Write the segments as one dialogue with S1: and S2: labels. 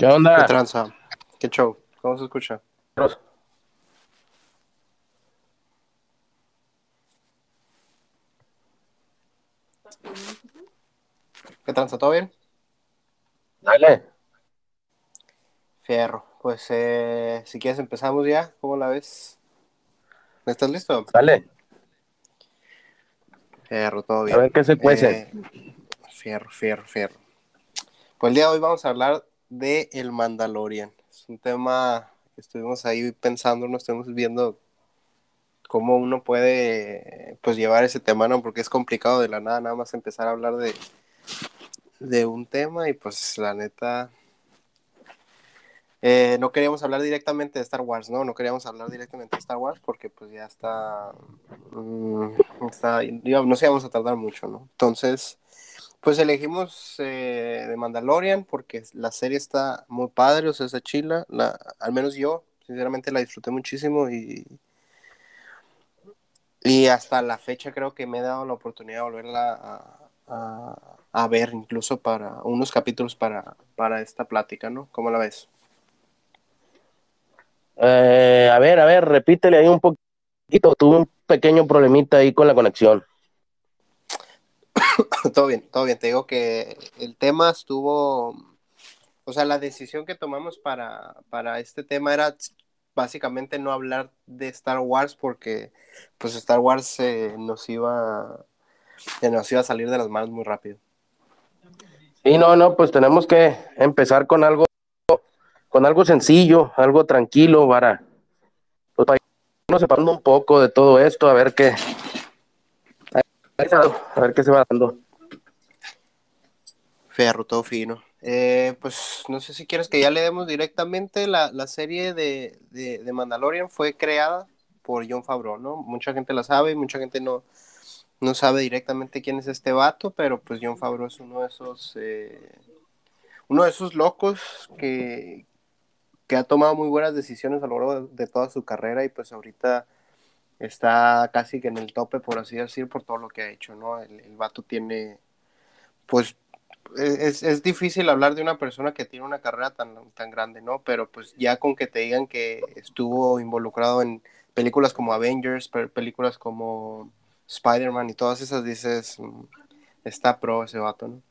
S1: ¿Qué onda?
S2: ¿Qué tranza? ¿Qué show? ¿Cómo se escucha? ¿Qué tranza? ¿Todo bien?
S1: Dale.
S2: Fierro. Pues eh, si quieres empezamos ya. ¿Cómo la ves? ¿Estás listo?
S1: Dale.
S2: Fierro, todo
S1: A
S2: bien.
S1: ver qué se cuece.
S2: Eh, fierro, fierro, fierro. Pues el día de hoy vamos a hablar de El Mandalorian. Es un tema que estuvimos ahí pensando, nos estuvimos viendo cómo uno puede pues llevar ese tema, ¿no? Porque es complicado de la nada, nada más empezar a hablar de, de un tema y pues la neta... eh, no queríamos hablar directamente de Star Wars, ¿no? No queríamos hablar directamente de Star Wars porque pues ya está... mm, está no sé, vamos a tardar mucho, ¿no? Entonces, pues elegimos eh, de Mandalorian porque la serie está muy padre, o sea, esa chila, la, al menos yo, sinceramente la disfruté muchísimo y, y hasta la fecha creo que me he dado la oportunidad de volverla a, ver, incluso para unos capítulos para, para esta plática, ¿no? ¿Cómo la ves?
S1: Eh, a ver, a ver, repítele ahí un poquito. Tuve un pequeño problemita ahí con la conexión.
S2: todo bien, todo bien. Te digo que el tema estuvo, o sea, la decisión que tomamos para, para este tema era básicamente no hablar de Star Wars porque pues Star Wars eh, nos iba, nos iba a salir de las manos muy rápido.
S1: Y no, no, pues tenemos que empezar con algo, con algo sencillo, algo tranquilo para, pues, para irnos separando un poco de todo esto, a ver qué, a ver qué se va dando.
S2: Ferro, todo fino. Eh, pues no sé si quieres que ya le demos directamente la, la serie de, de, Mandalorian fue creada por John Favreau, ¿no? Mucha gente la sabe, mucha gente no, no sabe directamente quién es este vato, pero pues John Favreau es uno de esos, eh, uno de esos locos que, que ha tomado muy buenas decisiones a lo largo de toda su carrera y pues ahorita está casi que en el tope, por así decir, por todo lo que ha hecho, ¿no? El, el vato tiene, pues, es, es difícil hablar de una persona que tiene una carrera tan, tan grande, ¿no? Pero pues ya con que te digan que estuvo involucrado en películas como Avengers, pe- películas como Spider-Man y todas esas, dices, mm, está pro ese vato, ¿no?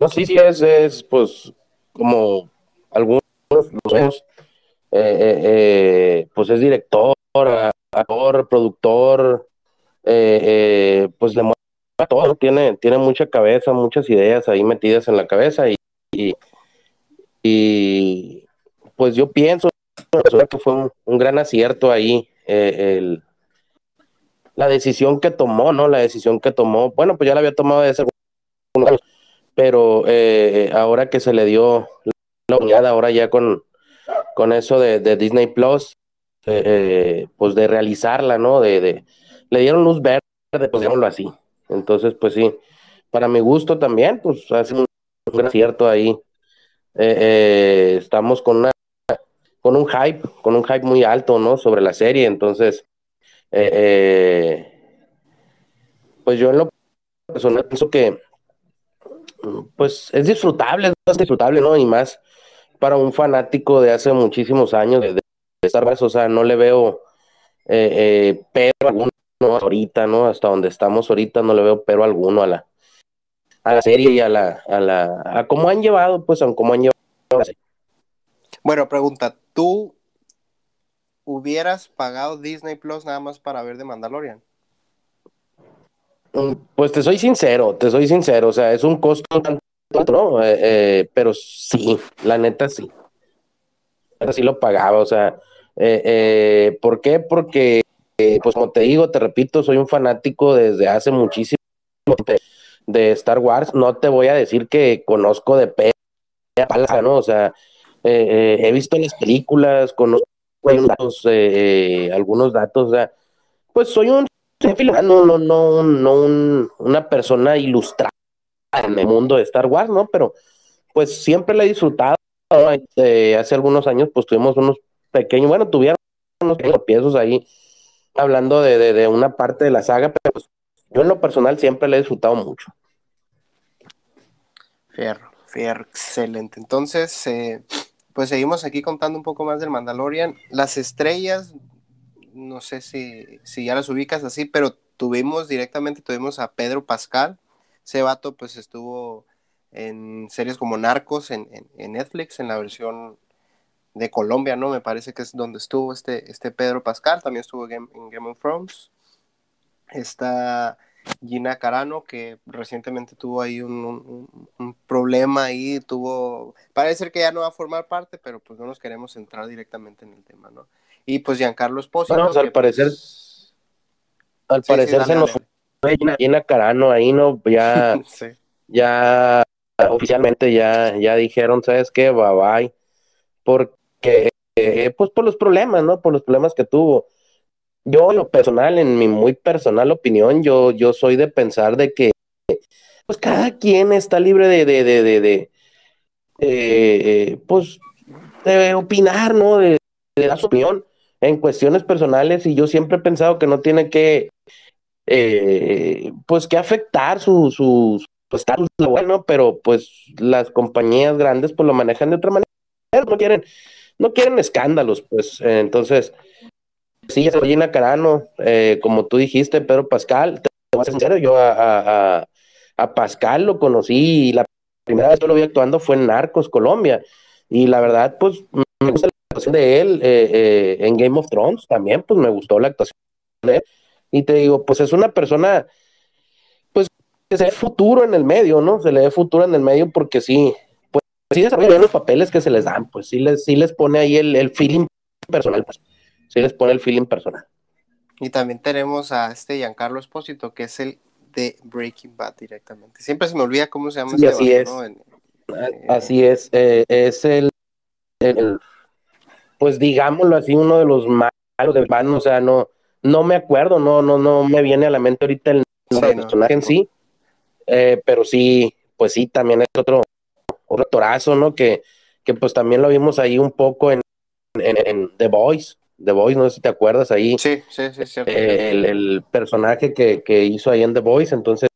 S1: No, sí, sí, es, es pues como algunos eh, eh, eh, pues es director, actor, productor, eh, eh, pues le mueve a todo, tiene, tiene mucha cabeza, muchas ideas ahí metidas en la cabeza y, y, pues yo pienso que fue un, gran acierto ahí eh, el, la decisión que tomó, ¿no? La decisión que tomó, bueno, pues ya la había tomado de hace algunos años, pero ahora que se le dio la oportunidad, ahora ya con, con eso de Disney Plus, eh, eh, pues de realizarla, ¿no? De, le dieron luz verde, pues digámoslo así. Entonces, pues sí, para mi gusto también, pues hace un, un acierto ahí. Eh, estamos con una con un hype, con un hype muy alto, ¿no? Sobre la serie, entonces, pues yo en lo personal pienso que, pues es disfrutable, es disfrutable, ¿no? Y más para un fanático de hace muchísimos años de, de Star Wars, o sea, no le veo eh, eh, pero alguno ¿no? ahorita, ¿no? Hasta donde estamos ahorita no le veo pero alguno a la, a la serie y a la, a la, a cómo han llevado, pues, a cómo han llevado la serie.
S2: Bueno, pregunta, ¿tú hubieras pagado Disney Plus nada más para ver de Mandalorian?
S1: Mm, Pues te soy sincero, te soy sincero, o sea, es un costo tanto ¿no? Eh, eh, pero sí, la neta sí. Ahora sí lo pagaba, o sea, eh, eh, ¿por qué? Porque, eh, pues como te digo, te repito, soy un fanático desde hace muchísimo de, de Star Wars. No te voy a decir que conozco de pe ¿no? O sea, he visto las películas, conozco algunos datos, pues soy un no, no, no, no un- una persona ilustrada en el mundo de Star Wars, ¿no? Pero pues siempre la he disfrutado. ¿no? Eh, hace algunos años, pues tuvimos unos pequeños, bueno, tuvieron unos pequeños piezos ahí hablando de, de, una parte de la saga, pero pues, yo en lo personal siempre la he disfrutado mucho.
S2: Fierro, Excelente. Entonces, eh, pues seguimos aquí contando un poco más del Mandalorian. Las estrellas, no sé si, si ya las ubicas así, pero tuvimos directamente, tuvimos a Pedro Pascal. Ese vato pues estuvo en series como Narcos en, Netflix, en la versión de Colombia, ¿no? Me parece que es donde estuvo este, este Pedro Pascal, también estuvo en, en Game of Thrones. Está Gina Carano, que recientemente tuvo ahí un, problema ahí, tuvo, parece que ya no va a formar parte, pero pues no nos queremos entrar directamente en el tema, ¿no? Y pues Giancarlo Esposito.
S1: Bueno, pues, al parecer, pues, al parecer se nos fue Gina, Carano ahí, ¿no? Ya, ya oficialmente ya, ya dijeron, ¿sabes qué? Bye bye, porque, eh, pues por los problemas, ¿no? Por los problemas que tuvo yo, en lo personal, en mi muy personal opinión, yo, yo soy de pensar de que pues cada quien está libre de, de, de, de, de eh, pues, de opinar, ¿no? De, dar su opinión en cuestiones personales y yo siempre he pensado que no tiene que, eh, pues, que afectar su, su, estatus laboral, Pero, pues, las compañías grandes, pues, lo manejan de otra manera, no quieren, no quieren escándalos, pues, entonces Sí, Gina Carano, eh, como tú dijiste, Pedro Pascal, te voy a ser sincero, yo a, Pascal lo conocí y la primera vez que lo vi actuando fue en Narcos, Colombia, y la verdad, pues, me gusta la actuación de él eh, eh, en Game of Thrones también, pues me gustó la actuación de él, y te digo, pues es una persona, pues, que se ve futuro en el medio, ¿no? Se le ve futuro en el medio porque sí, sí desarrolla los papeles que se les dan, pues sí les, sí les pone ahí el, el feeling personal, pues sí les pone el feeling personal.
S2: Y también tenemos a este Giancarlo Espósito, que es el de Breaking Bad directamente. Siempre se me olvida cómo se llama
S1: sí, así, es. así es. Eh, es el, pues digámoslo así, uno de los malos de Batman, o sea, no, no me acuerdo, no, no, no me viene a la mente ahorita el nombre del personaje en sí, eh, pero sí, pues sí, también es otro, otro torazo, ¿no? Que, que pues también lo vimos ahí un poco en, en The Voice, The Voice, no sé si te acuerdas ahí.
S2: Sí, sí, sí, cierto.
S1: Eh, el, personaje que, hizo ahí en The Voice, entonces,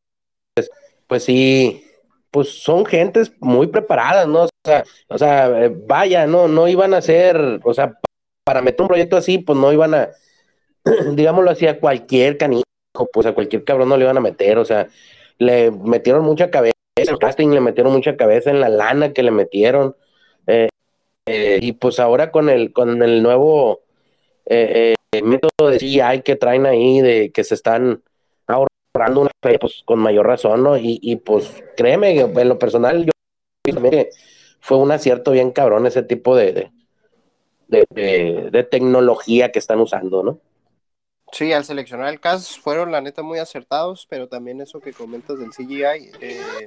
S1: pues sí, pues son gentes muy preparadas, ¿no? O sea, o sea, eh, vaya, no, no iban a ser, o sea, para meter un proyecto así, pues no iban a, digámoslo así, a cualquier canijo, pues a cualquier cabrón no le iban a meter, o sea, le metieron mucha cabeza, el casting le metieron mucha cabeza en la lana que le metieron, eh, y pues ahora con el, con el nuevo eh, eh, método de CGI que traen ahí, de que se están ahorrando una fe, pues con mayor razón, ¿no? Y, pues créeme, en lo personal, yo también fue un acierto bien cabrón ese tipo de, de, tecnología que están usando, ¿no?
S2: Sí, al seleccionar el cast fueron la neta muy acertados, pero también eso que comentas del CGI, eh,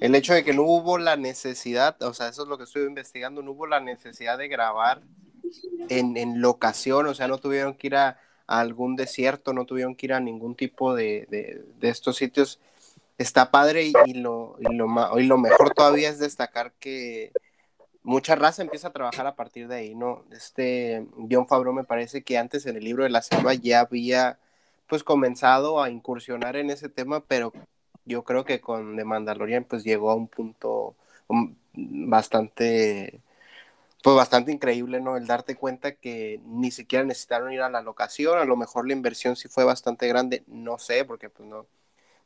S2: el hecho de que no hubo la necesidad, o sea, eso es lo que estoy investigando, no hubo la necesidad de grabar en, locación, o sea, no tuvieron que ir a, algún desierto, no tuvieron que ir a ningún tipo de, estos sitios. Está padre y, lo, y, lo, y lo mejor todavía es destacar que mucha raza empieza a trabajar a partir de ahí, ¿no? Este John Favreau me parece que antes en el libro de la selva ya había pues comenzado a incursionar en ese tema, pero yo creo que con The Mandalorian pues llegó a un punto um, bastante pues bastante increíble, ¿no? El darte cuenta que ni siquiera necesitaron ir a la locación, a lo mejor la inversión sí fue bastante grande, no sé, porque pues no,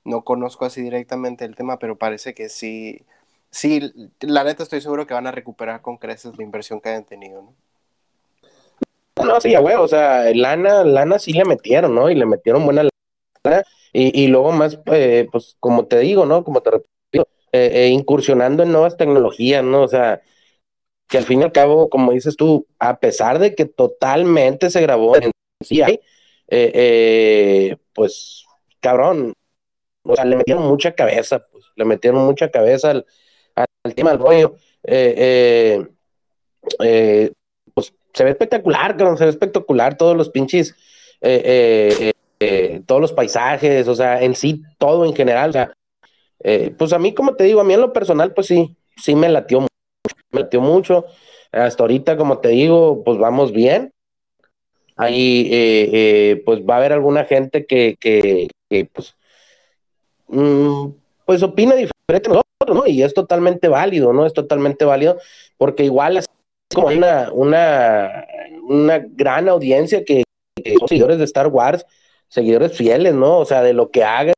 S2: no conozco así directamente el tema, pero parece que sí, sí, la neta estoy seguro que van a recuperar con creces la inversión que hayan tenido, ¿no?
S1: No, sí, güey, o sea, lana, lana sí le metieron, ¿no? Y le metieron buena lana, y, y luego más, eh, pues como te digo, ¿no? Como te repito, eh, eh, incursionando en nuevas tecnologías, ¿no? O sea, que al fin y al cabo, como dices tú, a pesar de que totalmente se grabó en eh, eh, pues, cabrón, o sea, le metieron mucha cabeza, pues, le metieron mucha cabeza al, tema del rollo. Eh, pues se ve espectacular, se ve espectacular todos los pinches, todos los paisajes, o sea, en sí, todo en general, o sea, pues a mí, como te digo, a mí en lo personal, pues sí, sí me latió mucho metió mucho. Hasta ahorita, como te digo, pues vamos bien. Ahí, eh, eh, pues va a haber alguna gente que, que, pues, mm, pues opina diferente ¿no? Y es totalmente válido, ¿no? Es totalmente válido, porque igual es como una, una, una gran audiencia que, son seguidores de Star Wars, seguidores fieles, ¿no? O sea, de lo que haga,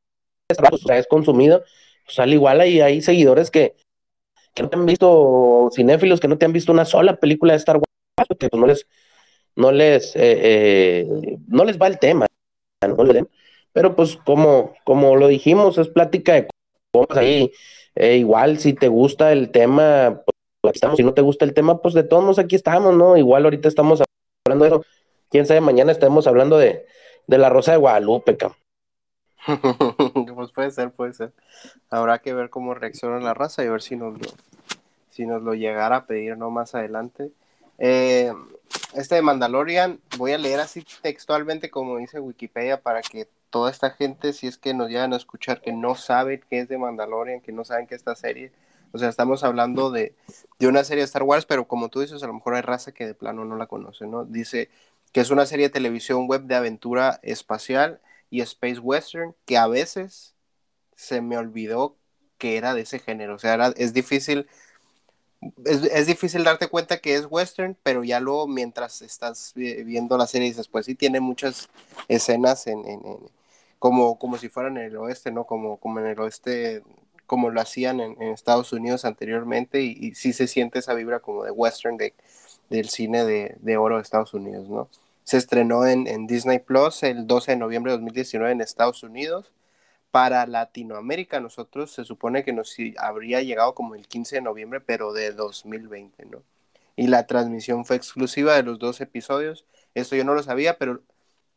S1: pues, es consumido, pues al igual hay, hay seguidores que, que no te han visto, cinéfilos que no te han visto una sola película de Star Wars, porque pues no les, no les, eh, eh, no les va el tema, pero pues como, como lo dijimos, es plática de cosas ahí, eh, igual si te gusta el tema, pues aquí estamos, si no te gusta el tema, pues de todos modos aquí estamos, ¿no? Igual ahorita estamos hablando de eso, quién sabe, mañana estemos hablando de, de la Rosa de Guadalupe, cabrón.
S2: pues puede ser, puede ser. Habrá que ver cómo reacciona la raza y ver si nos lo, si nos lo llegara a pedir no más adelante. Eh, este de Mandalorian, voy a leer así textualmente como dice Wikipedia para que toda esta gente, si es que nos llegan a escuchar, que no saben qué es de Mandalorian, que no saben qué es esta serie. O sea, estamos hablando de, de una serie de Star Wars, pero como tú dices, a lo mejor hay raza que de plano no la conoce, ¿no? Dice que es una serie de televisión web de aventura espacial y space western, que a veces se me olvidó que era de ese género. O sea, es difícil es, difícil darte cuenta que es western, pero ya luego mientras estás viendo la serie dices, pues sí tiene muchas escenas en, como, como si fueran en el oeste, ¿no? Como, como en el oeste, como lo hacían en, Estados Unidos anteriormente, y, sí se siente esa vibra como de western de, del cine de, de oro de Estados Unidos, ¿no? Se estrenó en, en Disney Plus el 12 de noviembre de 2019 en Estados Unidos para Latinoamérica, nosotros se supone que nos habría llegado como el 15 de noviembre, pero de 2020, ¿no? Y la transmisión fue exclusiva de los dos episodios. Esto yo no lo sabía, pero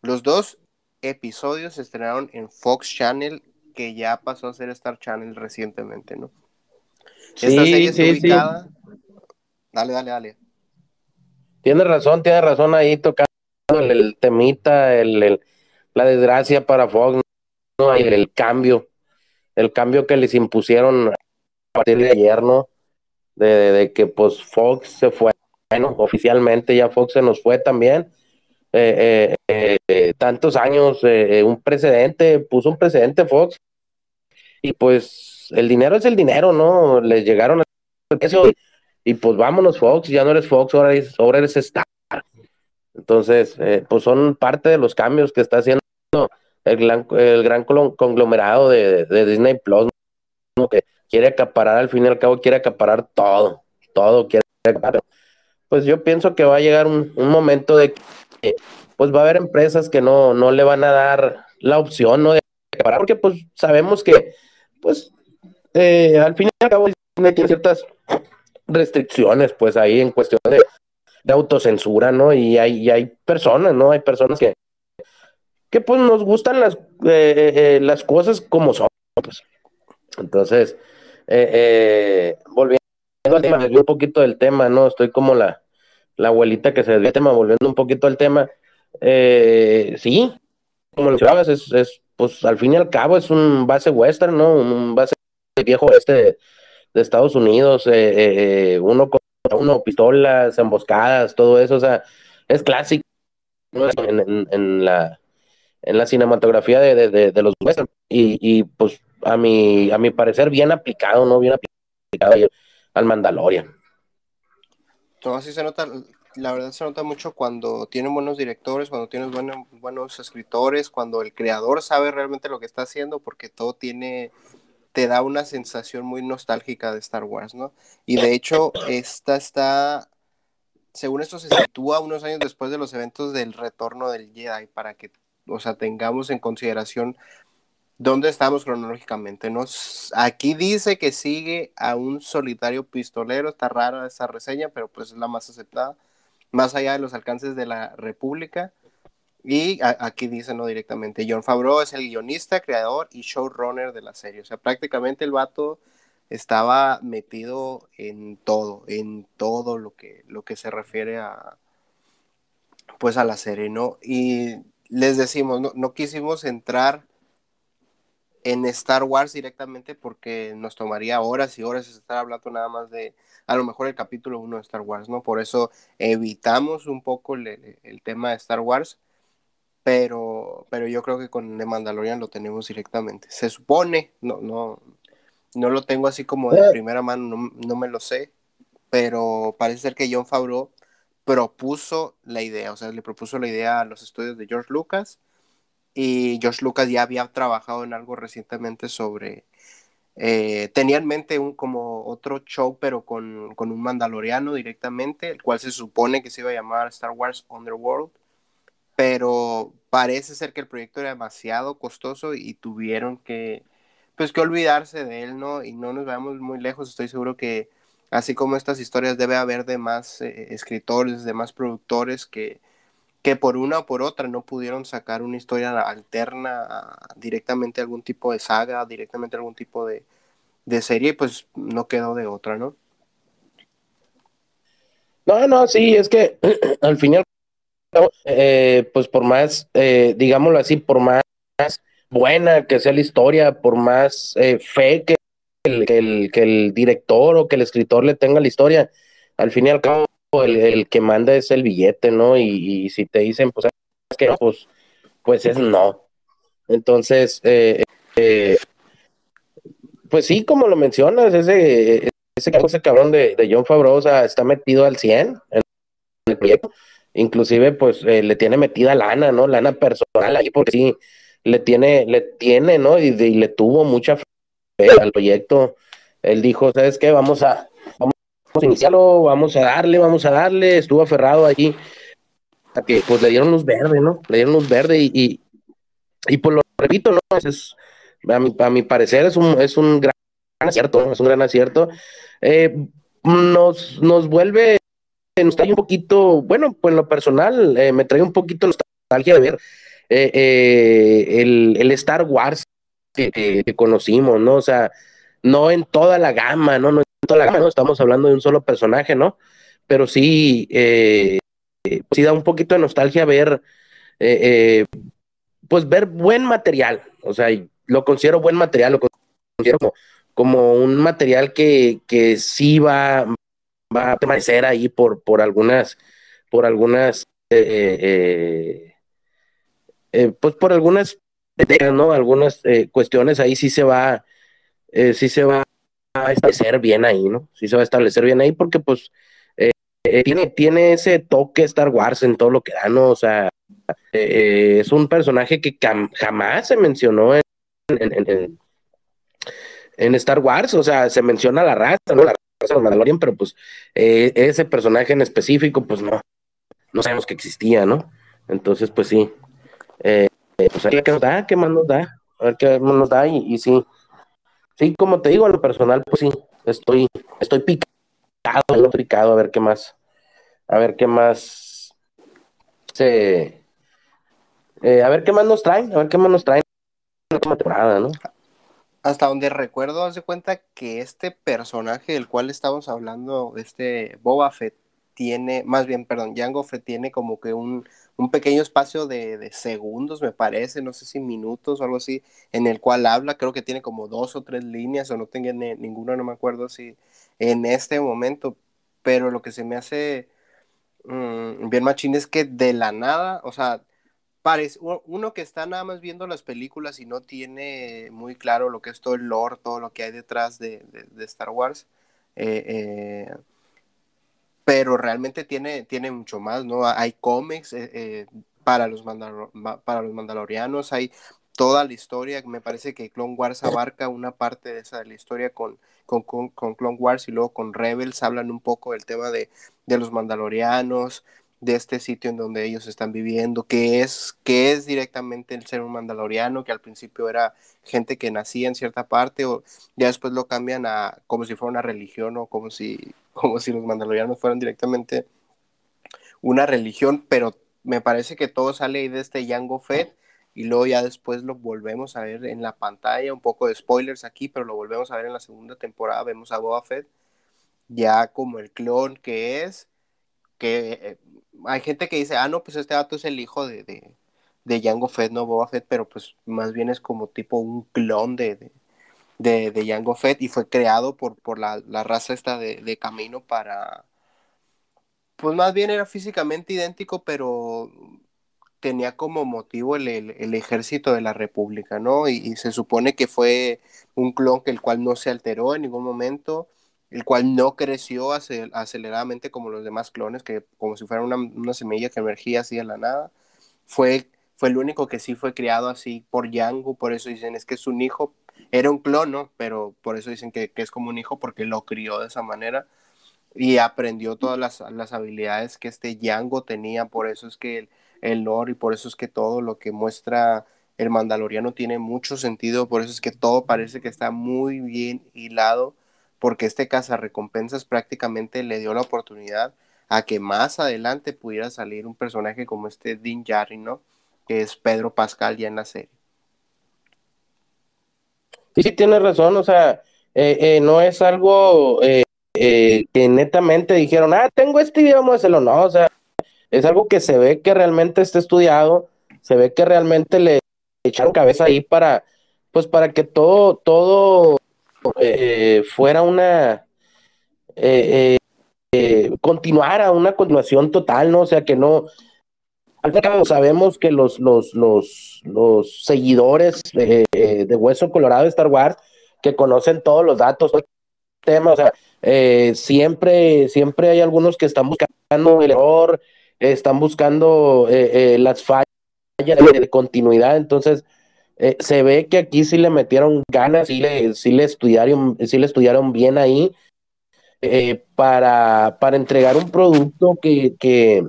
S2: los dos episodios se estrenaron en Fox Channel, que ya pasó a ser Star Channel recientemente, ¿no?
S1: Sí, Esta serie está ubicada.
S2: Dale, dale, dale.
S1: Tiene razón, tiene razón ahí tocando el, temita, el, la desgracia para Fox, el, cambio, el cambio que les impusieron a partir de ayer, ¿no? De, que pues Fox se fue, bueno, oficialmente ya Fox se nos fue también. Eh, eh, eh, tantos años, un precedente, puso un precedente Fox. Y pues el dinero es el dinero, ¿no? Les llegaron a precio y, pues vámonos Fox, ya no eres Fox, ahora eres, ahora eres Star. Entonces, pues son parte de los cambios que está haciendo el gran, el gran conglomerado de, Disney Plus, que quiere acaparar, al fin y al cabo quiere acaparar todo, todo quiere acaparar. Pues yo pienso que va a llegar un, momento de pues va a haber empresas que no, no le van a dar la opción ¿no? de acaparar, porque pues sabemos que pues eh, al fin y al cabo tiene ciertas restricciones pues ahí en cuestión de, autocensura, ¿no? Y hay, y hay personas, ¿no? Hay personas que, que pues nos gustan las, eh, eh, las cosas como son. Pues. Entonces, volviendo al tema, un poquito del tema, ¿no? Estoy como la, la abuelita que se del tema, volviendo un poquito al tema. sí, como lo sabes, es, es, pues al fin y al cabo es un base western, ¿no? Un base viejo este de, Estados Unidos, uno con uno, pistolas, emboscadas, todo eso, o sea, es clásico en la en la cinematografía de, de, de los western y, y, pues a mi, a mi parecer bien aplicado, ¿no? Bien aplicado al Mandalorian.
S2: Todo así se nota, la verdad se nota mucho cuando tienen buenos directores, cuando tienes buenos, buenos escritores, cuando el creador sabe realmente lo que está haciendo, porque todo tiene, te da una sensación muy nostálgica de Star Wars, ¿no? Y de hecho, esta está, según esto se sitúa unos años después de los eventos del retorno del Jedi, para que o sea, tengamos en consideración dónde estamos cronológicamente. ¿no? Aquí dice que sigue a un solitario pistolero, está rara esa reseña, pero pues es la más aceptada, más allá de los alcances de la República. Y aquí dice, no directamente, John Favreau es el guionista, creador y showrunner de la serie. O sea, prácticamente el vato estaba metido en todo, en todo lo que, lo que se refiere a, pues a la serie, ¿no? Y les decimos, no, quisimos entrar en Star Wars directamente porque nos tomaría horas y horas estar hablando nada más de a lo mejor el capítulo 1 de Star Wars, ¿no? Por eso evitamos un poco el, tema de Star Wars, pero, pero yo creo que con The Mandalorian lo tenemos directamente. Se supone, no, no, No lo tengo así como de eh. primera mano, no, no, me lo sé, pero parece ser que John Favreau propuso la idea, o sea, le propuso la idea a los estudios de George Lucas y George Lucas ya había trabajado en algo recientemente sobre eh, tenía en mente un como otro show, pero con, con, un mandaloriano directamente, el cual se supone que se iba a llamar Star Wars Underworld, pero parece ser que el proyecto era demasiado costoso y tuvieron que, pues, que olvidarse de él, ¿no? Y no nos vayamos muy lejos, estoy seguro que así como estas historias debe haber de más eh, escritores, de más productores que, que por una o por otra no pudieron sacar una historia alterna directamente a algún tipo de saga, directamente a algún tipo de, de serie, pues no quedó de otra, ¿no?
S1: No, no, sí, es que al final, eh, pues por más, eh, digámoslo así, por más buena que sea la historia, por más eh, fe que el, que el, que, el, director o que el escritor le tenga la historia, al fin y al cabo el, que manda es el billete, ¿no? Y, si te dicen, pues, es que pues, pues es no. Entonces, eh, eh, pues sí, como lo mencionas, ese, ese, cabrón de, John Favreau, está metido al 100 en el proyecto. Inclusive, pues, eh, le tiene metida lana, ¿no? Lana personal ahí, porque sí, le tiene, le tiene, ¿no? Y, y le tuvo mucha fe al proyecto. Él dijo, ¿sabes qué? Vamos a, vamos a iniciarlo, vamos a darle, vamos a darle, estuvo aferrado allí, a que pues le dieron luz verde, ¿no? Le dieron luz verde y, y, y pues lo repito, ¿no? Es, a, mi, a mi parecer es un, es un gran acierto, es un gran acierto. Eh, nos, nos vuelve, nos trae un poquito, bueno, pues en lo personal, eh, me trae un poquito nostalgia de ver eh, el, el, Star Wars que, que, conocimos, ¿no? O sea, no en toda la gama, ¿no? No la gama, ¿no? Estamos hablando de un solo personaje, ¿no? Pero sí, eh, sí da un poquito de nostalgia ver, eh, eh, pues ver buen material, o sea, lo considero buen material, lo considero como, un material que, que sí va, va a permanecer ahí por, por algunas, por algunas, pues por algunas, ¿no? Algunas cuestiones ahí sí se va, sí se va a establecer bien ahí, ¿no? Sí se va a establecer bien ahí porque pues eh, eh, tiene, tiene ese toque Star Wars en todo lo que da, ¿no? O sea, eh, es un personaje que jamás se mencionó en, Star Wars, o sea, se menciona la raza, ¿no? La raza de Mandalorian, pero pues ese personaje en específico, pues no, no sabemos que existía, ¿no? Entonces, pues sí. pues qué nos da, qué más nos da, a ver qué más nos da y, y sí Sí, como te digo, a lo personal, pues sí, estoy, estoy picado, estoy picado, a ver qué más, a ver qué más se, eh, a ver qué más nos traen, a ver qué más nos traen la temporada, ¿no?
S2: Hasta donde recuerdo, haz de cuenta que este personaje del cual estamos hablando, este Boba Fett, tiene, más bien, perdón, Jango Fett tiene como que un, un pequeño espacio de, segundos, me parece, no sé si minutos o algo así, en el cual habla, creo que tiene como dos o tres líneas, o no tenga ninguna, no me acuerdo si en este momento, pero lo que se me hace mm, bien machín es que de la nada, o sea, parece, uno que está nada más viendo las películas y no tiene muy claro lo que es todo el lore, todo lo que hay detrás de, Star Wars, eh, eh pero realmente tiene, tiene mucho más, ¿no? Hay cómics eh, eh, para, los para los mandalorianos, hay toda la historia, me parece que Clone Wars abarca una parte de esa de la historia con, con, con, Clone Wars y luego con Rebels. Hablan un poco del tema de, de los mandalorianos, de este sitio en donde ellos están viviendo, que es, que es directamente el ser un mandaloriano, que al principio era gente que nacía en cierta parte, o ya después lo cambian a como si fuera una religión, o como si, como si los mandalorianos fueran directamente una religión, pero me parece que todo sale ahí de este Jango Fett, y luego ya después lo volvemos a ver en la pantalla, un poco de spoilers aquí, pero lo volvemos a ver en la segunda temporada, vemos a Boba Fett ya como el clon que es, que eh, hay gente que dice, ah, no, pues este dato es el hijo de, de, de Jango Fett, no Boba Fett, pero pues más bien es como tipo un clon de, de, de, Jango Fett y fue creado por, por la, raza esta de, camino para, pues más bien era físicamente idéntico, pero tenía como motivo el, el, ejército de la República, ¿no? Y, se supone que fue un clon que el cual no se alteró en ningún momento, el cual no creció aceleradamente como los demás clones, que como si fuera una, semilla que emergía así de la nada. Fue, fue el único que sí fue criado así por Yango, por eso dicen es que es un hijo, era un clon, ¿no? Pero por eso dicen que, es como un hijo porque lo crió de esa manera. Y aprendió todas las, las habilidades que este Yango tenía, por eso es que el, el lore y por eso es que todo lo que muestra el Mandaloriano tiene mucho sentido, por eso es que todo parece que está muy bien hilado, porque este cazarrecompensas prácticamente le dio la oportunidad a que más adelante pudiera salir un personaje como este Din Djarin, ¿no? Que es Pedro Pascal ya en la serie.
S1: Sí, sí, tienes razón, o sea, eh, eh, no es algo eh, que netamente dijeron, ah, tengo este video, vamos a hacerlo, no, o sea, es algo que se ve que realmente está estudiado, se ve que realmente le echaron cabeza ahí para, pues para que todo, todo eh, fuera una, eh, eh, continuara una continuación total, ¿no? O sea, que no, al final sabemos que los, los, los, los seguidores de Hueso Colorado de Star Wars, que conocen todos los datos, temas, o sea, siempre, siempre hay algunos que están buscando el error, están buscando eh, eh, las fallas de, continuidad, entonces eh, se ve que aquí sí le metieron ganas, sí le, sí le, estudiaron, sí le estudiaron bien ahí para, para entregar un producto que, que,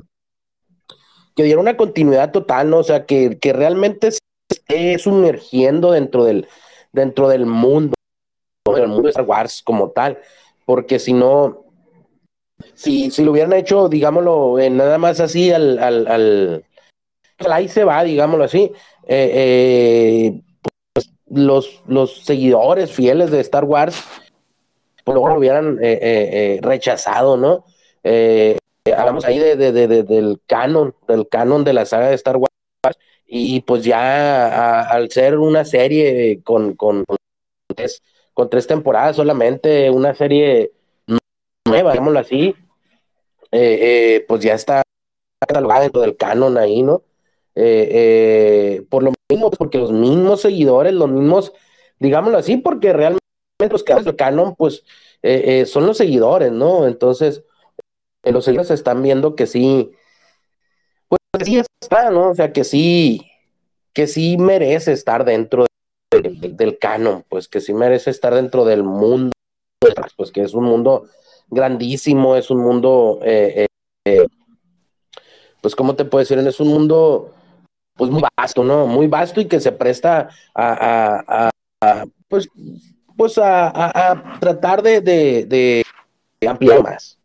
S1: que diera una continuidad total, ¿no? O sea, que, que realmente se esté sumergiendo dentro del, dentro del mundo, del mundo de Star Wars como tal, porque si no, si, si lo hubieran hecho, digámoslo, nada más así al, al, ahí se va, digámoslo así, eh, eh, pues, los, los seguidores fieles de Star Wars, pues luego lo hubieran eh, rechazado, ¿no? hablamos ahí de, de, del canon, del canon de la saga de Star Wars, y, pues ya al ser una serie con, con, con tres temporadas solamente, una serie nueva, digámoslo así, pues ya está catalogada dentro del canon ahí, ¿no? Eh, por lo mismo, porque los mismos seguidores, los mismos, digámoslo así, porque realmente los que hacen canon, pues son los seguidores, ¿no? Entonces, los seguidores están viendo que sí, pues sí está, ¿no? O sea, que sí, que sí merece estar dentro del canon, pues que sí merece estar dentro del mundo, pues que es un mundo grandísimo, es un mundo, eh, eh, eh, pues, ¿cómo te puedo decir? Es un mundo, pues, muy vasto, ¿no? Muy vasto y que se presta a, pues, pues a, tratar de, ampliar más.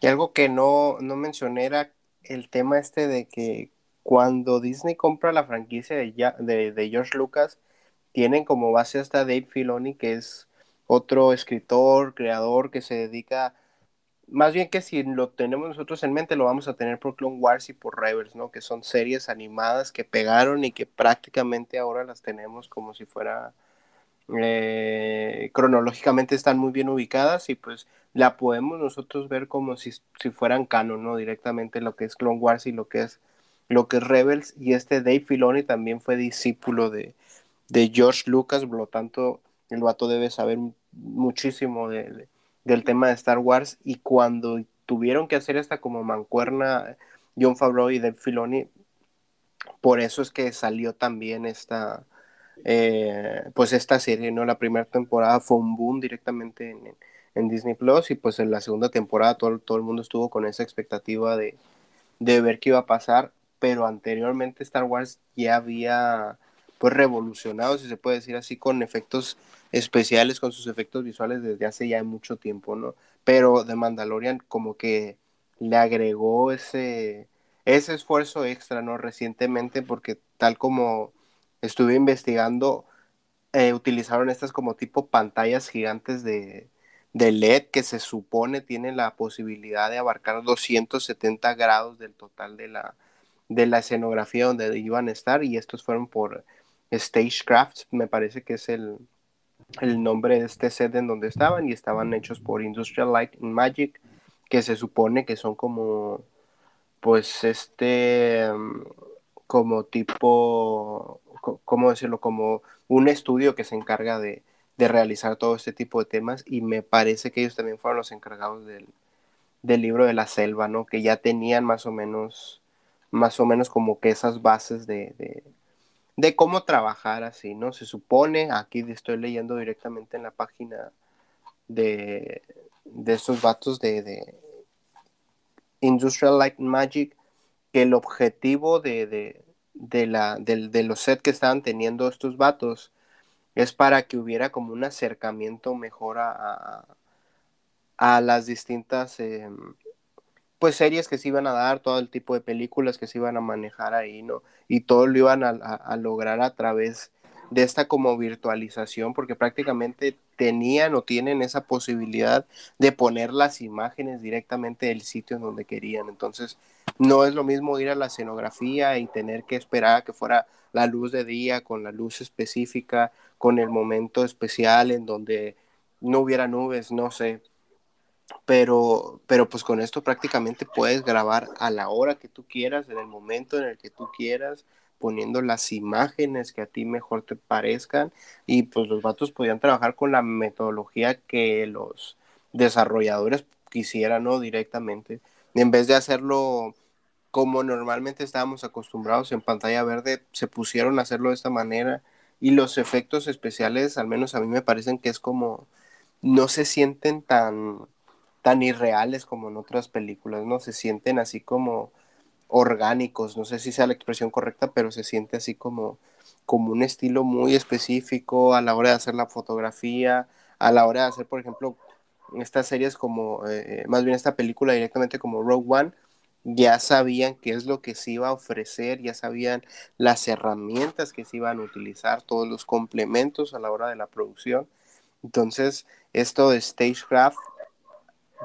S2: Y algo que no, no mencioné era el tema este de que cuando Disney compra la franquicia de, de, de George Lucas, tienen como base hasta Dave Filoni, que es otro escritor, creador que se dedica, más bien que si lo tenemos nosotros en mente, lo vamos a tener por Clone Wars y por Rebels, ¿no? Que son series animadas que pegaron y que prácticamente ahora las tenemos como si fuera... Eh, cronológicamente están muy bien ubicadas y pues la podemos nosotros ver como si, si fueran canon, ¿no? Directamente lo que es Clone Wars y lo que es lo que es Rebels y este Dave Filoni también fue discípulo de, de George Lucas, por lo tanto el vato debe saber muchísimo de, del tema de Star Wars y cuando tuvieron que hacer esta como mancuerna John Favreau y Dave Filoni, por eso es que salió también esta, eh, pues esta serie, ¿no? La primera temporada fue un boom directamente en, en Disney Plus y pues en la segunda temporada todo, todo el mundo estuvo con esa expectativa de, de ver qué iba a pasar, pero anteriormente Star Wars ya había pues revolucionado, si se puede decir así, con efectos especiales, con sus efectos visuales desde hace ya mucho tiempo, ¿no? Pero The Mandalorian como que le agregó ese, ese esfuerzo extra, ¿no? Recientemente, porque tal como estuve investigando, eh, utilizaron estas como tipo pantallas gigantes de, de LED que se supone tienen la posibilidad de abarcar 270 grados del total de la, de la escenografía donde iban a estar y estos fueron por Stagecraft, me parece que es el, el nombre de este set en donde estaban y estaban hechos por Industrial Light and Magic, que se supone que son como pues este, como tipo, ¿cómo decirlo? Como un estudio que se encarga de, de realizar todo este tipo de temas y me parece que ellos también fueron los encargados del, del libro de la selva, ¿no? Que ya tenían más o menos, más o menos como que esas bases de, cómo trabajar así, ¿no? Se supone, aquí estoy leyendo directamente en la página de, de estos vatos de, de Industrial Light Magic, que el objetivo de, de, la, de, los sets que estaban teniendo estos vatos es para que hubiera como un acercamiento mejor a, a las distintas em, pues series que se iban a dar, todo el tipo de películas que se iban a manejar ahí, ¿no? Y todo lo iban a, lograr a través de esta como virtualización, porque prácticamente tenían o tienen esa posibilidad de poner las imágenes directamente del sitio en donde querían. Entonces, no es lo mismo ir a la escenografía y tener que esperar a que fuera la luz de día, con la luz específica, con el momento especial en donde no hubiera nubes, no sé, pero, pero pues con esto prácticamente puedes grabar a la hora que tú quieras, en el momento en el que tú quieras, poniendo las imágenes que a ti mejor te parezcan y pues los vatos podían trabajar con la metodología que los desarrolladores quisieran, ¿no? Directamente, en vez de hacerlo como normalmente estábamos acostumbrados en pantalla verde, se pusieron a hacerlo de esta manera y los efectos especiales, al menos a mí me parecen que es como, no se sienten tan tan irreales como en otras películas, ¿no? Se sienten así como orgánicos, no sé si sea la expresión correcta, pero se siente así como, como un estilo muy específico a la hora de hacer la fotografía, a la hora de hacer, por ejemplo, estas series como, eh, más bien esta película directamente como Rogue One, ya sabían qué es lo que se iba a ofrecer, ya sabían las herramientas que se iban a utilizar, todos los complementos a la hora de la producción. Entonces, esto de Stagecraft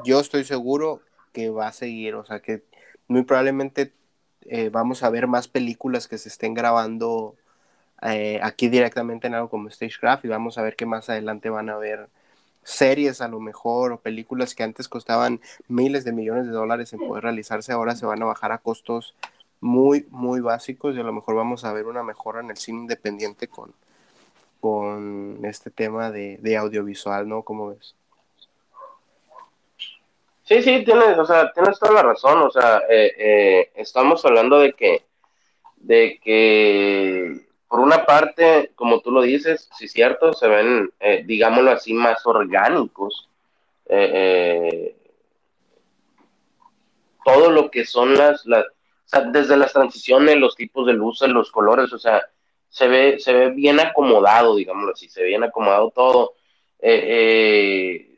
S2: yo estoy seguro que va a seguir, o sea que muy probablemente eh, vamos a ver más películas que se estén grabando eh, aquí directamente en algo como Stagecraft y vamos a ver que más adelante van a ver series a lo mejor o películas que antes costaban miles de millones de dólares en poder realizarse, ahora se van a bajar a costos muy, muy básicos y a lo mejor vamos a ver una mejora en el cine independiente con, con este tema de, de audiovisual, ¿no? ¿Cómo ves?
S1: Sí, sí, tienes, o sea, tienes toda la razón, o sea, eh, eh, estamos hablando de que, de que, por una parte, como tú lo dices, sí cierto, se ven, eh, digámoslo así, más orgánicos, todo lo que son las, las desde las transiciones, los tipos de luces, los colores, o sea, se ve, se ve bien acomodado, digámoslo así, se ve bien acomodado todo. eh,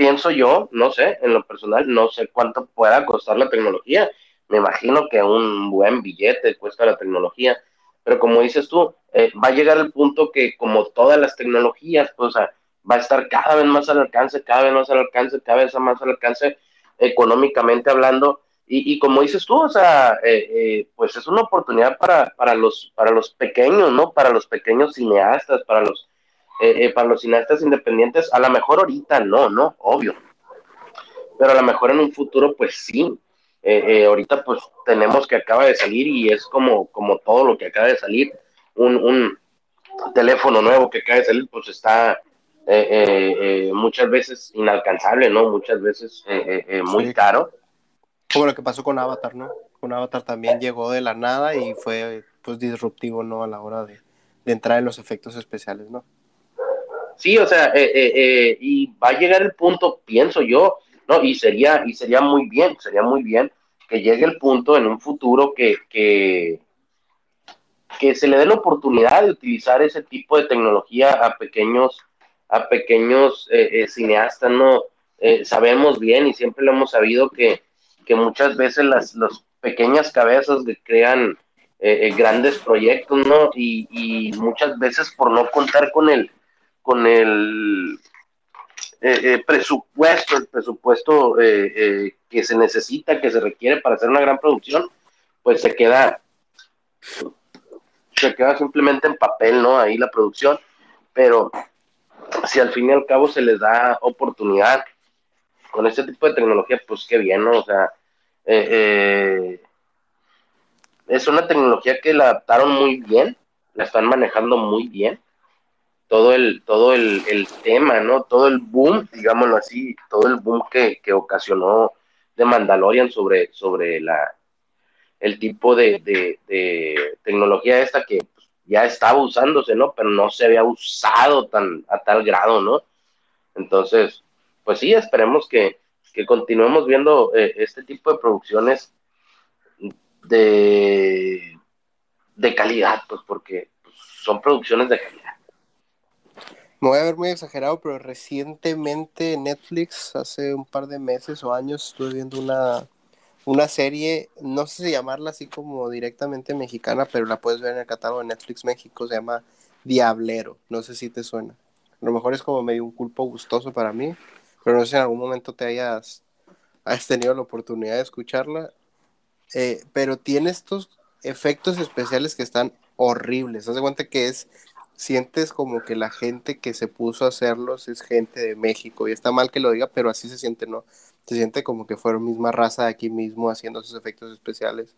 S1: pienso yo, no sé, en lo personal, no sé cuánto pueda costar la tecnología. Me imagino que un buen billete cuesta la tecnología, pero como dices tú, eh, va a llegar el punto que como todas las tecnologías, pues, va a estar cada vez más al alcance, cada vez más al alcance, cada vez más al alcance económicamente hablando. Y, como dices tú, o sea, eh, eh, pues es una oportunidad para, para, los, para los pequeños, ¿no? Para los pequeños cineastas, para los eh, eh, para los cineastas independientes, a lo mejor ahorita no, ¿no? Obvio. Pero a lo mejor en un futuro, pues sí. Eh, ahorita pues tenemos que acaba de salir y es como, como todo lo que acaba de salir. Un, un teléfono nuevo que acaba de salir, pues está muchas veces inalcanzable, ¿no? Muchas veces muy caro.
S2: Como lo que pasó con Avatar, ¿no? Con Avatar también llegó de la nada y fue pues disruptivo, ¿no? A la hora de, de entrar en los efectos especiales, ¿no?
S1: Sí, o sea, eh, eh, eh, y va a llegar el punto, pienso yo, ¿no? Y sería, y sería muy bien, sería muy bien que llegue el punto en un futuro que, que, que se le dé la oportunidad de utilizar ese tipo de tecnología a pequeños, a pequeños cineastas, ¿no? sabemos bien y siempre lo hemos sabido que, que muchas veces las, las pequeñas cabezas crean grandes proyectos, ¿no? Y, y muchas veces por no contar con el, con el eh, eh, presupuesto, el presupuesto eh, que se necesita, que se requiere para hacer una gran producción, pues se queda, se queda simplemente en papel, ¿no? Ahí la producción, pero si al fin y al cabo se les da oportunidad con este tipo de tecnología, pues qué bien, ¿no? O sea, es una tecnología que la adaptaron muy bien, la están manejando muy bien. Todo el, todo el, tema, ¿no? Todo el boom, digámoslo así, todo el boom que, ocasionó de Mandalorian sobre, sobre la, el tipo de, de tecnología esta que ya estaba usándose, ¿no? Pero no se había usado tan a tal grado, ¿no? Entonces, pues sí, esperemos que, continuemos viendo eh, este tipo de producciones de, de calidad, pues porque pues, son producciones de calidad.
S2: Me voy a ver muy exagerado, pero recientemente Netflix, hace un par de meses o años, estuve viendo una, una serie, no sé si llamarla así como directamente mexicana, pero la puedes ver en el catálogo de Netflix México, se llama Diablero, no sé si te suena. A lo mejor es como medio un culpo gustoso para mí, pero no sé si en algún momento te hayas, has tenido la oportunidad de escucharla. Eh, pero tiene estos efectos especiales que están horribles. Haz de cuenta que es, sientes como que la gente que se puso a hacerlos es gente de México. Y está mal que lo diga, pero así se siente, ¿no? Se siente como que fueron misma raza de aquí mismo haciendo esos efectos especiales.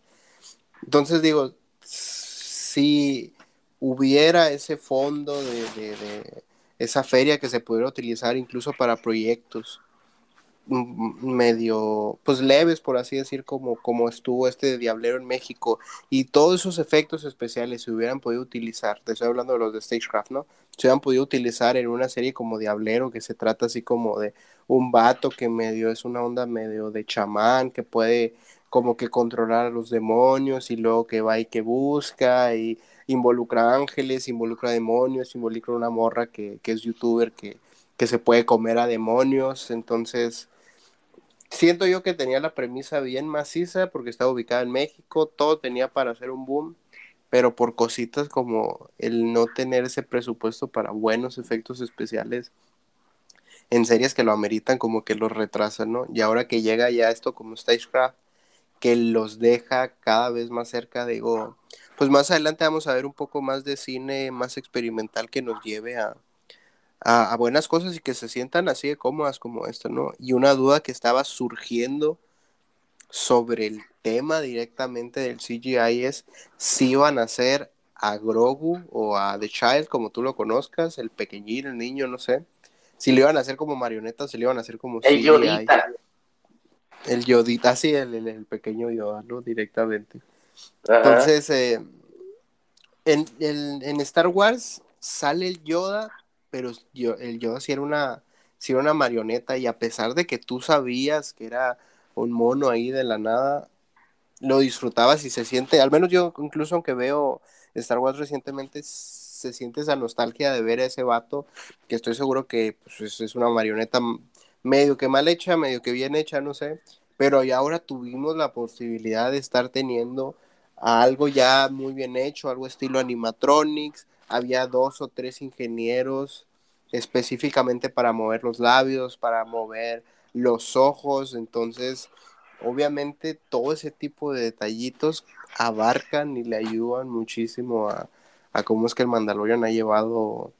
S2: Entonces digo, si hubiera ese fondo de esa feria que se pudiera utilizar incluso para proyectos medio, pues leves, por así decir, como, como estuvo este Diablero en México, y todos esos efectos especiales se hubieran podido utilizar, te estoy hablando de los de Stagecraft, ¿no? Se hubieran podido utilizar en una serie como Diablero, que se trata así como de un vato que medio es una onda medio de chamán, que puede como que controlar a los demonios y luego que va y que busca y involucra ángeles, involucra demonios, involucra una morra que, es youtuber que, que se puede comer a demonios. Entonces, siento yo que tenía la premisa bien maciza porque estaba ubicada en México, todo tenía para hacer un boom, pero por cositas como el no tener ese presupuesto para buenos efectos especiales en series que lo ameritan como que los retrasan, ¿no? Y ahora que llega ya esto como Stagecraft, que los deja cada vez más cerca, digo, pues más adelante vamos a ver un poco más de cine más experimental que nos lleve a, a, buenas cosas y que se sientan así de cómodas como esto, ¿no? Y una duda que estaba surgiendo sobre el tema directamente del CGI es si iban a hacer a Grogu o a The Child, como tú lo conozcas, el pequeñín, el niño, no sé, si lo iban a hacer como marionetas, si lo iban a hacer como
S1: el Yodita.
S2: El Yodita, sí, el, el, pequeño Yoda, ¿no? Directamente. Entonces, eh, en, en, Star Wars sale el Yoda, pero el Yoda sí era una, una marioneta y a pesar de que tú sabías que era un mono ahí de la nada, lo disfrutabas y se siente, al menos yo incluso aunque veo Star Wars recientemente, se siente esa nostalgia de ver a ese vato, que estoy seguro que pues, es una marioneta medio que mal hecha, medio que bien hecha, no sé, pero ya ahora tuvimos la posibilidad de estar teniendo algo ya muy bien hecho, algo estilo animatronics, había dos o tres ingenieros específicamente para mover los labios, para mover los ojos, entonces obviamente todo ese tipo de detallitos abarcan y le ayudan muchísimo a, cómo es que el Mandalorian ha llevado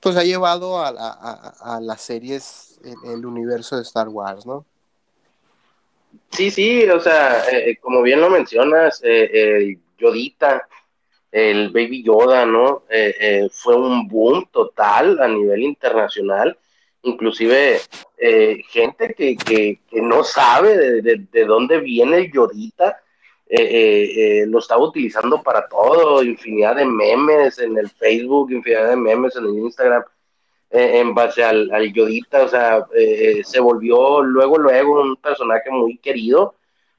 S2: pues ha llevado a, a las series el universo de Star Wars, ¿no?
S1: Sí, sí, o sea, eh, eh, como bien lo mencionas, eh, el Yodita, el Baby Yoda, ¿no? fue un boom total a nivel internacional. Inclusive gente que, que, no sabe de, dónde viene el Yodita, lo estaba utilizando para todo, infinidad de memes en el Facebook, infinidad de memes en el Instagram. Eh, en base al, al, Yodita, o sea, eh, se volvió luego, luego un personaje muy querido,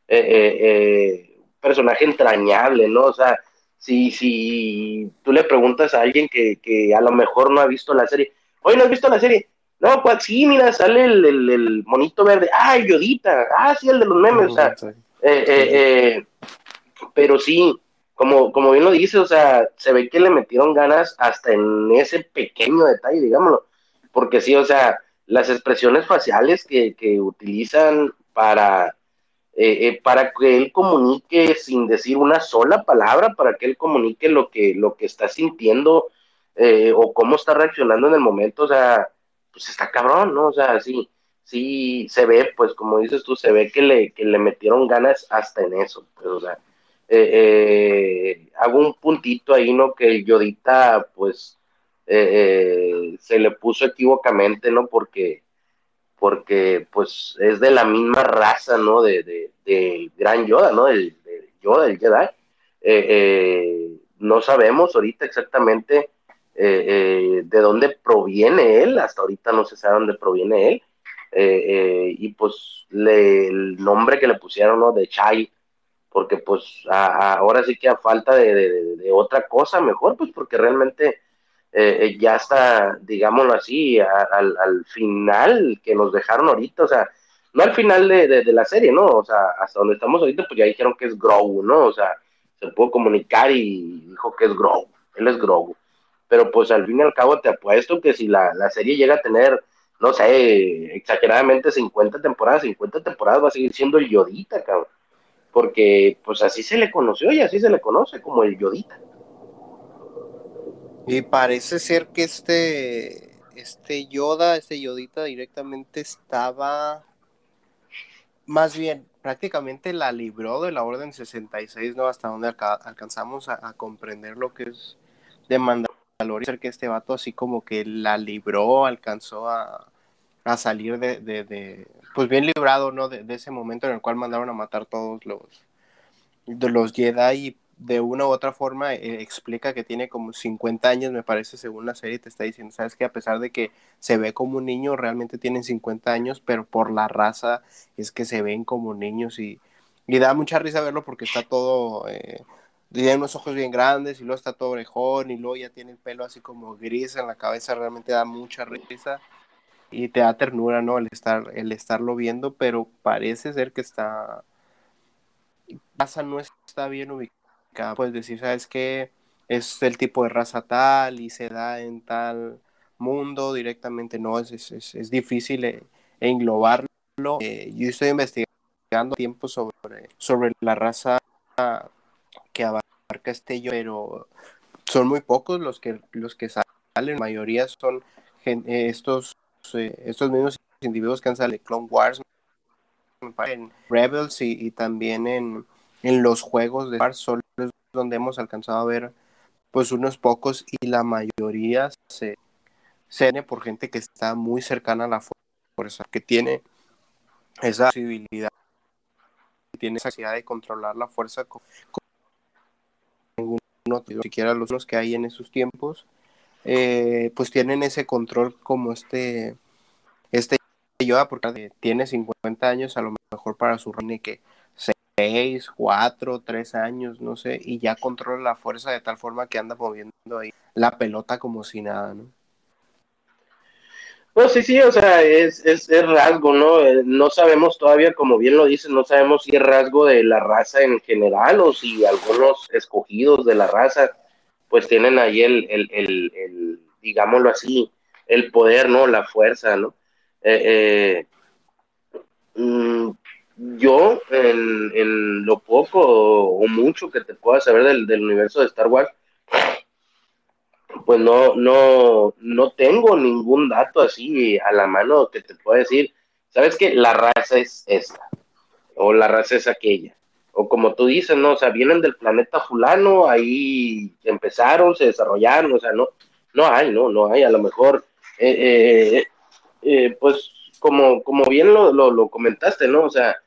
S1: eh, personaje entrañable, ¿no? O sea, si, si tú le preguntas a alguien que, que, a lo mejor no ha visto la serie, oye, ¿no has visto la serie? No, pues sí, mira, sale el, el, monito verde, ah, Yodita, ah, sí, el de los memes, o sea, pero sí, como, como bien lo dice, o sea, se ve que le metieron ganas hasta en ese pequeño detalle, digámoslo, porque sí, o sea, las expresiones faciales que, que utilizan para, eh, eh, para que él comunique sin decir una sola palabra, para que él comunique lo que, lo que está sintiendo eh, o cómo está reaccionando en el momento, o sea, pues está cabrón, ¿no? O sea, sí, sí se ve, pues como dices tú, se ve que le, que le metieron ganas hasta en eso, pues, o sea, eh, hago un puntito ahí, ¿no? Que Yodita, pues, se le puso equivocamente, ¿no? Porque, porque, pues, es de la misma raza, ¿no? De, de, de Gran Yoda, ¿no? De, Yoda, el Jedi. no sabemos ahorita exactamente de dónde proviene él, hasta ahorita no se sabe dónde proviene él, y pues el nombre que le pusieron, ¿no? De Chai, porque pues ahora sí que a falta de, otra cosa mejor, pues porque realmente eh, eh, ya está, digámoslo así, al, final que nos dejaron ahorita, o sea, no al final de, la serie, ¿no? O sea, hasta donde estamos ahorita, pues ya dijeron que es Grogu, ¿no? O sea, se pudo comunicar y dijo que es Grogu, él es Grogu. Pero pues al fin y al cabo te apuesto que si la, la serie llega a tener, no sé, exageradamente 50 temporadas, 50 temporadas va a seguir siendo el Yodita, cabrón porque pues así se le conoció y así se le conoce como el Yodita.
S2: Y parece ser que este, este Yoda, este Yodita directamente estaba, más bien, prácticamente la libró de la Orden 66, ¿no? Hasta donde alcanzamos a, comprender lo que es de Mandalorian, que este vato así como que la libró, alcanzó a, salir de, pues bien librado, ¿no? De, ese momento en el cual mandaron a matar todos los, de los Jedi de una u otra forma eh, explica que tiene como 50 años, me parece, según la serie te está diciendo, sabes que a pesar de que se ve como un niño, realmente tienen 50 años, pero por la raza es que se ven como niños y, y da mucha risa verlo porque está todo, eh, tiene unos ojos bien grandes y luego está todo orejón y luego ya tiene el pelo así como gris en la cabeza, realmente da mucha risa y te da ternura, ¿no? El estar, el estarlo viendo, pero parece ser que está, raza no está bien ubicada. Puedes decir, ¿sabes qué? Es el tipo de raza tal y se da en tal mundo directamente, no, es, es, es difícil eh, englobarlo. Eh, yo estoy investigando tiempo sobre, sobre la raza que abarca este yo, pero son muy pocos los que, los que salen, la mayoría son eh, estos estos mismos individuos que han salido en Clone Wars, en Rebels y, también en, los juegos de solo es donde hemos alcanzado a ver pues unos pocos y la mayoría se, se por gente que está muy cercana a la fuerza, que tiene esa posibilidad, tiene esa capacidad de controlar la fuerza con, ninguno, siquiera los que hay en esos tiempos, eh, pues tienen ese control como este, este Yoda, porque tiene 50 años, a lo mejor para su reine que 6, 4, 3 años, no sé, y ya controla la fuerza de tal forma que anda moviendo ahí la pelota como si nada, ¿no?
S1: Pues sí, sí, o sea, es, es, es, rasgo, ¿no? Eh, no sabemos todavía, como bien lo dices, no sabemos si es rasgo de la raza en general o si algunos escogidos de la raza pues tienen ahí el, el, el, digámoslo así, el poder, ¿no? La fuerza, ¿no? Eh, eh, mm, yo, en, en, lo poco o mucho que te pueda saber del, del, universo de Star Wars, pues no, no, no tengo ningún dato así a la mano que te pueda decir, sabes que la raza es esta, o la raza es aquella o como tú dices, ¿no? O sea, vienen del planeta fulano, ahí empezaron, se desarrollaron, o sea, no, no hay, no, no hay, a lo mejor, eh, eh, eh, pues como, como bien lo, lo, comentaste, ¿no? O sea,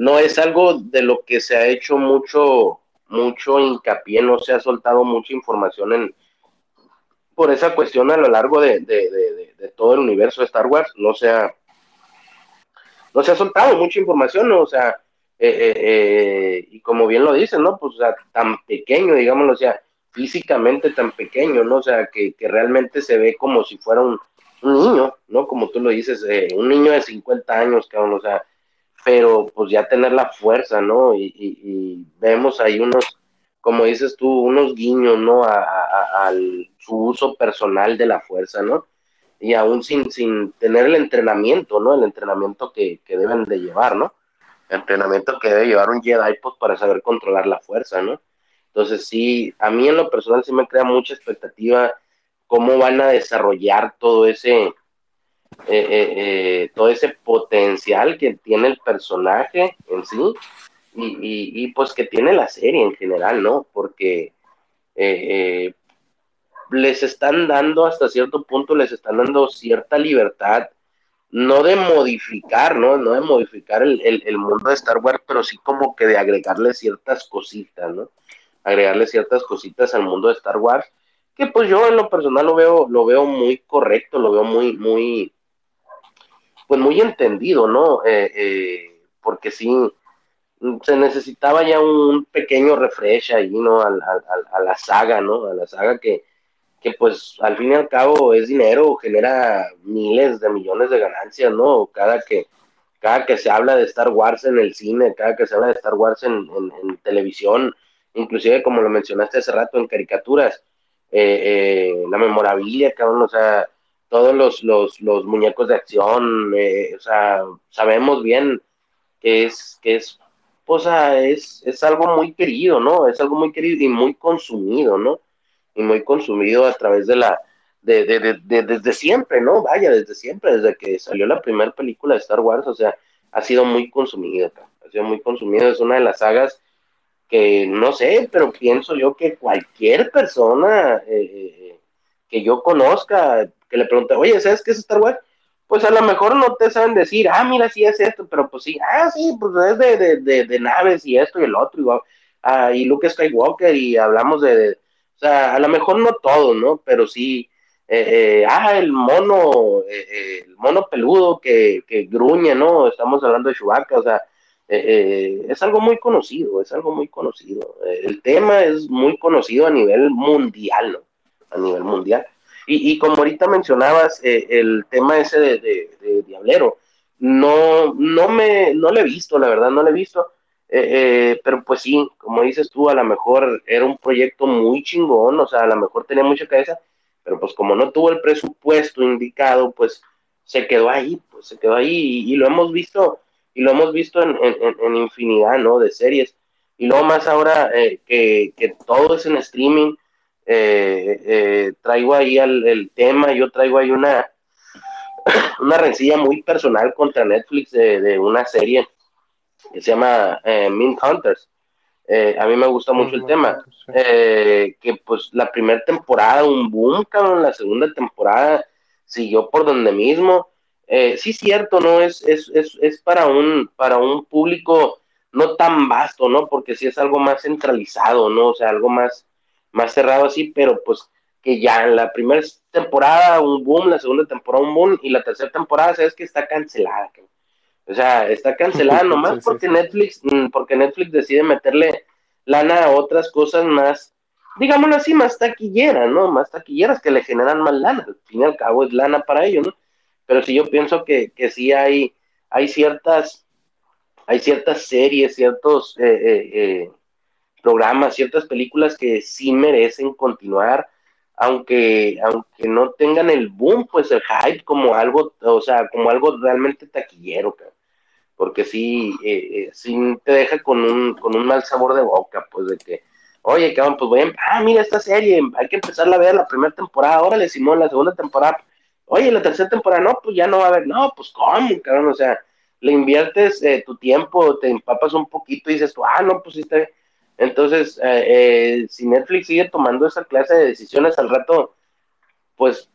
S1: no es algo de lo que se ha hecho mucho, mucho hincapié, no se ha soltado mucha información en, por esa cuestión a lo largo de, de, de, todo el universo de Star Wars, no se ha, no se ha soltado mucha información, ¿no? O sea, eh, eh, eh, y como bien lo dicen, ¿no? Pues, o sea, tan pequeño, digámoslo, o sea, físicamente tan pequeño, ¿no? O sea, que, que realmente se ve como si fuera un, niño, ¿no? Como tú lo dices, un niño de 50 años, cabrón, o sea, pero pues ya tener la fuerza, ¿no? Y, y, vemos ahí unos, como dices tú, unos guiños, ¿no? A, a, su uso personal de la fuerza, ¿no? Y aún sin, sin tener el entrenamiento, ¿no? El entrenamiento que, que deben de llevar, ¿no? entrenamiento que debe llevar un Jedi pues, para saber controlar la fuerza, ¿no? Entonces sí, a mí en lo personal sí me crea mucha expectativa cómo van a desarrollar todo ese, todo ese potencial que tiene el personaje en sí y, pues que tiene la serie en general, ¿no? Porque les están dando hasta cierto punto, les están dando cierta libertad, no de modificar, ¿no? No de modificar el, el, mundo de Star Wars, pero sí como que de agregarle ciertas cositas, ¿no? Agregarle ciertas cositas al mundo de Star Wars, que pues yo en lo personal lo veo, lo veo muy correcto, lo veo muy, muy, pues muy entendido, ¿no? Eh, eh, porque sí, se necesitaba ya un pequeño refresh ahí, ¿no? A, a la saga, ¿no? A la saga que, que pues al fin y al cabo es dinero, genera miles de millones de ganancias, ¿no? Cada que, cada que se habla de Star Wars en el cine, cada que se habla de Star Wars en, televisión, inclusive como lo mencionaste hace rato en caricaturas, eh, eh, la memorabilia, cabrón, o sea, todos los, los, los muñecos de acción, eh, o sea, sabemos bien que es, que es, o sea, es, es algo muy querido, ¿no? Es algo muy querido y muy consumido, ¿no? y muy consumido a través de la, de, de, de, desde siempre, ¿no? Vaya, desde siempre, desde que salió la primera película de Star Wars, o sea, ha sido muy consumido, ha sido muy consumido, es una de las sagas que no sé, pero pienso yo que cualquier persona eh, eh, que yo conozca, que le pregunte, oye, ¿sabes qué es Star Wars? Pues a lo mejor no te saben decir, ah, mira, sí es esto, pero pues sí, ah, sí, pues es de, de, de, naves y esto y el otro, y, ah, y Luke Skywalker, y hablamos de, o sea, a lo mejor no todo, ¿no? Pero sí, eh, eh, ah, el mono, eh, el mono peludo que, que, gruñe, ¿no? Estamos hablando de Chewbacca, o sea, es algo muy conocido, es algo muy conocido. el tema es muy conocido a nivel mundial, ¿no? A nivel mundial. Y, y como ahorita mencionabas, el tema ese de, de, de, Diablero, no, no me, no lo he visto, la verdad, no lo he visto eh, eh, pero pues sí, como dices tú, a lo mejor era un proyecto muy chingón, o sea, a lo mejor tenía mucha cabeza, pero pues como no tuvo el presupuesto indicado, pues se quedó ahí, pues se quedó ahí y, lo hemos visto, y lo hemos visto en, en, infinidad, ¿no? De series. Y luego más ahora eh, que, que, todo es en streaming, traigo ahí el, el, tema, yo traigo ahí una, una rencilla muy personal contra Netflix de, de una serie que se llama eh, Mint Hunters. Eh, a mí me gusta mucho el tema. Eh, que pues la primera temporada, un boom, cabrón, la segunda temporada siguió por donde mismo. Eh, sí, cierto, ¿no? Es, es, es, es, para, un, para un público no tan vasto, ¿no? Porque sí es algo más centralizado, ¿no? O sea, algo más, más cerrado así, pero pues que ya en la primera temporada un boom, la segunda temporada un boom y la tercera temporada, sabes que está cancelada, cabrón. O sea, está cancelada nomás porque Netflix, mm, porque Netflix decide meterle lana a otras cosas más, digámoslo así, más taquilleras, ¿no? Más taquilleras que le generan más lana. Al fin y al cabo es lana para ellos, ¿no? Pero sí yo pienso que, que sí hay, hay ciertas, hay ciertas series, ciertos eh, eh, eh, programas, ciertas películas que sí merecen continuar, aunque, aunque no tengan el boom, pues el hype como algo, o sea, como algo realmente taquillero, cabrón. Porque sí, eh, eh, sí te deja con un, con un mal sabor de boca, pues de que, oye, cabrón, pues voy a, ah, mira esta serie, hay que empezarla a ver la primera temporada, órale, Simón, la segunda temporada, oye, la tercera temporada, no, pues ya no va a haber, no, pues cómo, cabrón, o sea, le inviertes eh, tu tiempo, te empapas un poquito y dices tú, ah, no, pues sí está Entonces, si Netflix sigue tomando esa clase de decisiones al rato, pues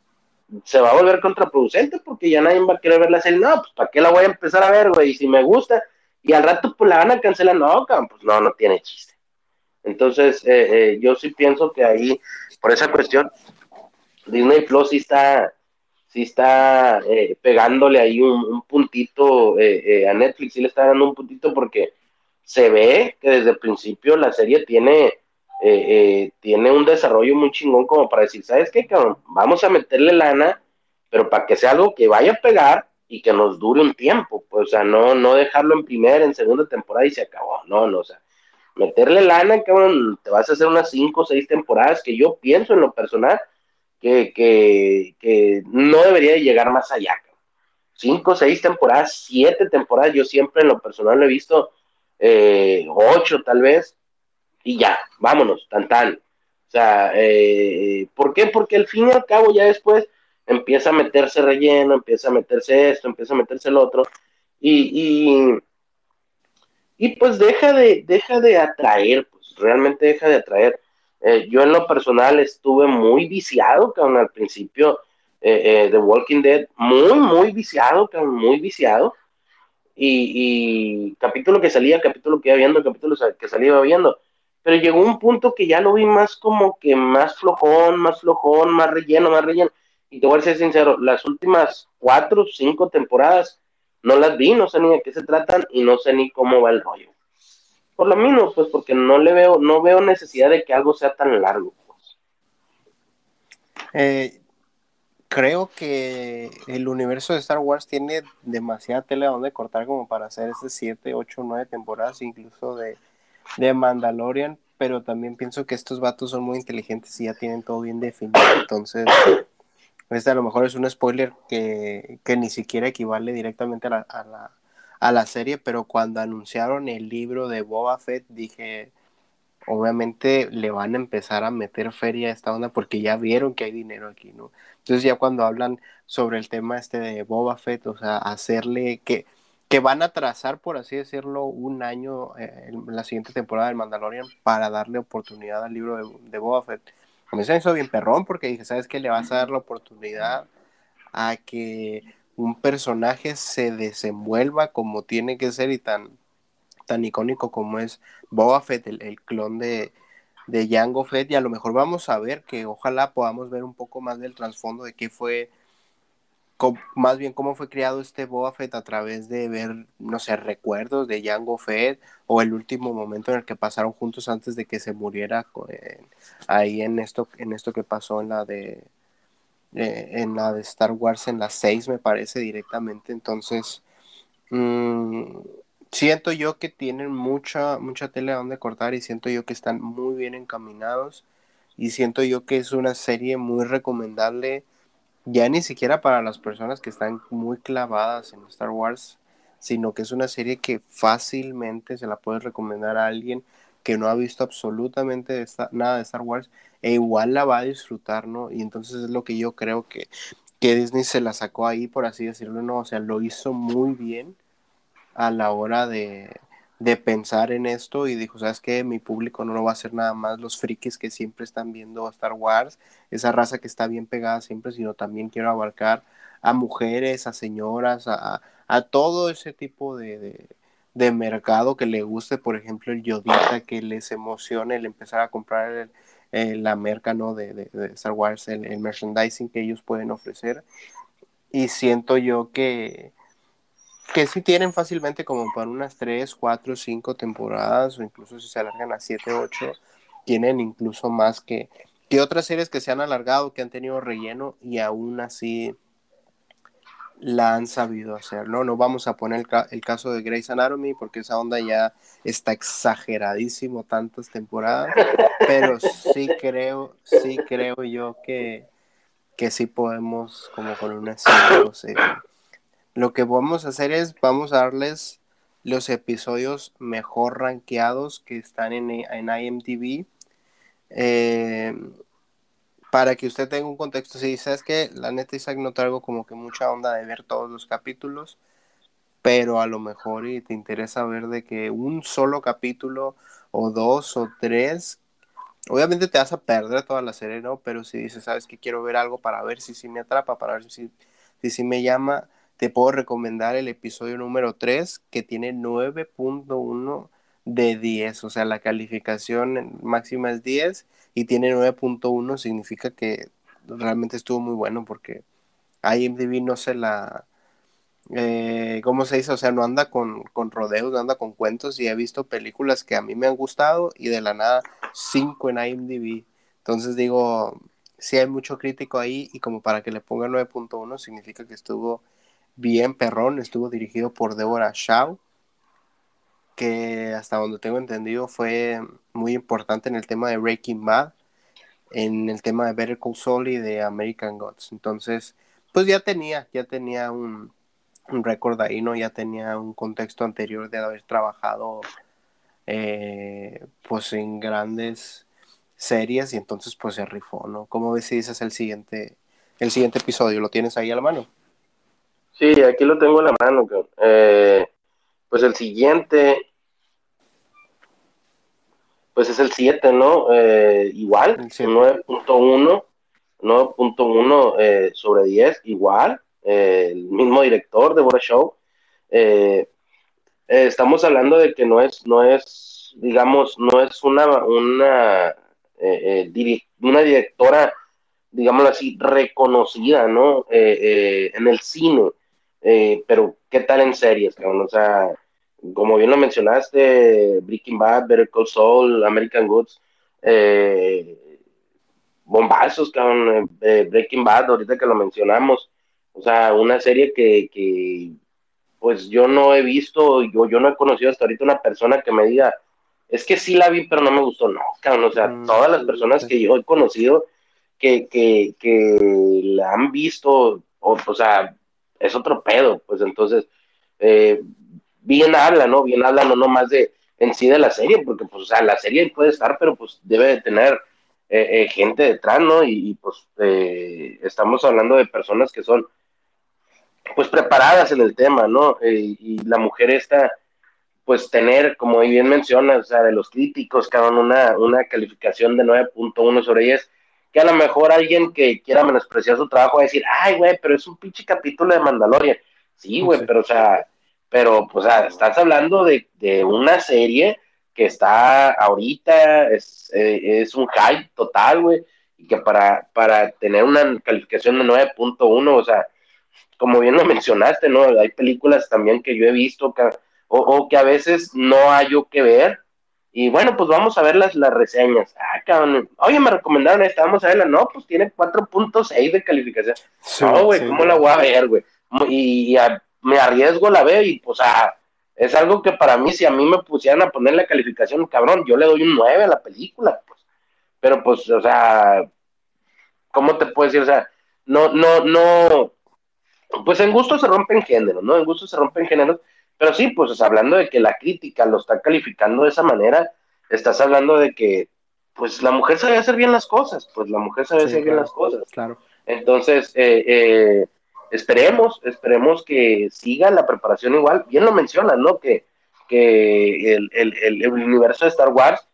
S1: se va a volver contraproducente porque ya nadie va a querer ver la serie. No, pues ¿para qué la voy a empezar a ver, güey? Y si me gusta, y al rato pues la van a cancelar, no, pues no, no tiene chiste. Entonces, eh, eh, yo sí pienso que ahí, por esa cuestión, Disney Plus sí está, sí está eh, pegándole ahí un, puntito a Netflix, sí le está dando un puntito porque se ve que desde el principio la serie tiene eh, eh, tiene un desarrollo muy chingón como para decir, ¿sabes qué, cabrón? Vamos a meterle lana, pero para que sea algo que vaya a pegar y que nos dure un tiempo, pues, o sea, no, no dejarlo en primera, en segunda temporada y se acabó, no, no, o sea, meterle lana, cabrón, te vas a hacer unas cinco o seis temporadas que yo pienso en lo personal que, que, que no debería llegar más allá, cabrón. Cinco, seis temporadas, siete temporadas, yo siempre en lo personal lo he visto, eh, ocho tal vez, y ya, vámonos, tan tan. O sea, eh, ¿por qué? Porque al fin y al cabo ya después empieza a meterse relleno, empieza a meterse esto, empieza a meterse el otro, y, y, y pues deja de, deja de atraer, pues realmente deja de atraer. Eh, yo en lo personal estuve muy viciado, cabrón, al principio eh, de Walking Dead, muy, muy viciado, cabrón, muy viciado. Y, capítulo que salía, capítulo que iba viendo, capítulo que salía iba viendo. Pero llegó un punto que ya lo vi más como que más flojón, más flojón, más relleno, más relleno. Y te voy a ser sincero, las últimas cuatro, cinco temporadas no las vi, no sé ni de qué se tratan y no sé ni cómo va el rollo. Por lo mismo, pues porque no le veo, no veo necesidad de que algo sea tan largo. Pues.
S2: Eh, creo que el universo de Star Wars tiene demasiada tela donde cortar como para hacer esas 7, 8, 9 temporadas, incluso de, de Mandalorian, pero también pienso que estos vatos son muy inteligentes y ya tienen todo bien definido, entonces este a lo mejor es un spoiler que, que ni siquiera equivale directamente a la, a, la, a la serie, pero cuando anunciaron el libro de Boba Fett dije, obviamente le van a empezar a meter feria a esta onda porque ya vieron que hay dinero aquí, ¿no? Entonces ya cuando hablan sobre el tema este de Boba Fett, o sea, hacerle que, que van a trazar, por así decirlo, un año eh, en la siguiente temporada del Mandalorian para darle oportunidad al libro de, de Boba Fett a mí se me hizo bien perrón porque dije, ¿sabes qué? Le vas a dar la oportunidad a que un personaje se desenvuelva como tiene que ser y tan, tan icónico como es Boba Fett, el, clon de, de Jango Fett, y a lo mejor vamos a ver que ojalá podamos ver un poco más del trasfondo de qué fue más bien cómo fue creado este Boba Fett a través de ver, no sé, recuerdos de Jango Fett o el último momento en el que pasaron juntos antes de que se muriera ahí en esto, en esto que pasó en la de eh, en la de Star Wars en las 6 me parece directamente. Entonces, mm, siento yo que tienen mucha, mucha tela donde cortar y siento yo que están muy bien encaminados y siento yo que es una serie muy recomendable ya ni siquiera para las personas que están muy clavadas en Star Wars, sino que es una serie que fácilmente se la puede recomendar a alguien que no ha visto absolutamente nada de Star Wars e igual la va a disfrutar, ¿no? Y entonces es lo que yo creo que, que Disney se la sacó ahí, por así decirlo, ¿no? O sea, lo hizo muy bien a la hora de, de pensar en esto y dijo, ¿sabes qué? Mi público no lo va a hacer nada más los frikis que siempre están viendo Star Wars, esa raza que está bien pegada siempre, sino también quiero abarcar a mujeres, a señoras, a, a todo ese tipo de, de, mercado que le guste, por ejemplo, el yodita, que les emocione el empezar a comprar el, la merca ¿no? de, de, Star Wars, el, el merchandising que ellos pueden ofrecer. Y siento yo que, que sí tienen fácilmente como para unas 3, 4, 5 temporadas o incluso si se alargan a 7, 8, tienen incluso más que, que otras series que se han alargado, que han tenido relleno y aún así la han sabido hacer, ¿no? No vamos a poner el, caso de Grey's Anatomy porque esa onda ya está exageradísimo tantas temporadas, pero sí creo, sí creo yo que, que sí podemos como con unas 5 lo que vamos a hacer es, vamos a darles los episodios mejor rankeados que están en, en IMDb. Eh, para que usted tenga un contexto, si sabes que la neta Isaac no traigo como que mucha onda de ver todos los capítulos, pero a lo mejor y te interesa ver de que un solo capítulo o dos o tres, obviamente te vas a perder toda la serie, ¿no? Pero si dices, sabes que quiero ver algo para ver si sí me atrapa, para ver si, si, si me llama, te puedo recomendar el episodio número 3 que tiene 9.1 de 10, o sea, la calificación máxima es 10 y tiene 9.1, significa que realmente estuvo muy bueno porque IMDb no se la... Eh, ¿Cómo se dice? O sea, no anda con, con rodeos, no anda con cuentos y he visto películas que a mí me han gustado y de la nada 5 en IMDb. Entonces digo, si hay mucho crítico ahí y como para que le ponga 9.1 significa que estuvo bien perrón, estuvo dirigido por Deborah Shaw, que hasta donde tengo entendido fue muy importante en el tema de Breaking Bad, en el tema de Better Call Saul y de American Gods. Entonces, pues ya tenía, ya tenía un, un récord ahí, ¿no? Ya tenía un contexto anterior de haber trabajado eh, pues en grandes series y entonces pues se rifó, ¿no? ¿Cómo ves si dices el siguiente el siguiente episodio. ¿Lo tienes ahí a la mano?
S1: Sí, aquí lo tengo a la mano. Eh, pues el siguiente, pues es el 7, ¿no? Eh, igual, 9.1, 9.1 eh, sobre 10, igual, eh, el mismo director de Bora Show. estamos hablando de que no es, no es, digamos, no es una, una, una directora, digámoslo así, reconocida, ¿no? en el cine. Pero, ¿qué tal en series, cabrón? O sea, como bien lo mencionaste, Breaking Bad, Better Call Saul, American Goods, eh, bombazos, cabrón, eh, Breaking Bad, ahorita que lo mencionamos, o sea, una serie que, pues yo no he visto, yo, yo no he conocido hasta ahorita una persona que me diga, es que sí la vi, pero no me gustó, no, cabrón, o sea, mm, todas las personas que yo he conocido que, que, que la han visto, o, o sea, es otro pedo, pues entonces, eh, bien habla, ¿no? Bien habla no nomás de en sí de la serie, porque pues, o sea, la serie puede estar, pero pues debe de tener eh, eh, gente detrás, ¿no? Y, pues eh, estamos hablando de personas que son pues preparadas en el tema, ¿no? y la mujer está, pues tener, como bien menciona, o sea, de los críticos, cada una, una calificación de 9.1 sobre 10, que a lo mejor alguien que quiera menospreciar su trabajo va a decir, ay, güey, pero es un pinche capítulo de Mandalorian. Sí, güey, pero o sea, pero pues estás hablando de, una serie que está ahorita, es, eh, es un hype total, güey, y que para, para tener una calificación de 9.1, o sea, como bien lo mencionaste, ¿no? Hay películas también que yo he visto que, o, que a veces no hay yo que ver, y bueno, pues vamos a ver las, las reseñas. Ah, cabrón, oye, me recomendaron esta, vamos a verla, no, pues tiene 4.6 de calificación. no, güey, ¿cómo la voy a ver, güey? Y, y a, me arriesgo, la veo y pues es algo que para mí, si a mí me pusieran a poner la calificación, cabrón, yo le doy un 9 a la película, pues. Pero pues, o sea, ¿cómo te puedo decir? O sea, no, no, no, pues en gusto se rompen géneros, ¿no? En gusto se rompen géneros, pero sí, pues hablando de que la crítica lo está calificando de esa manera, estás hablando de que, pues la mujer sabe hacer bien las cosas, pues la mujer sabe hacer bien las cosas.
S2: Claro.
S1: Entonces, eh, eh, esperemos, esperemos que siga la preparación igual. Bien lo mencionas, ¿no? Que, que el, el, el, universo de Star Wars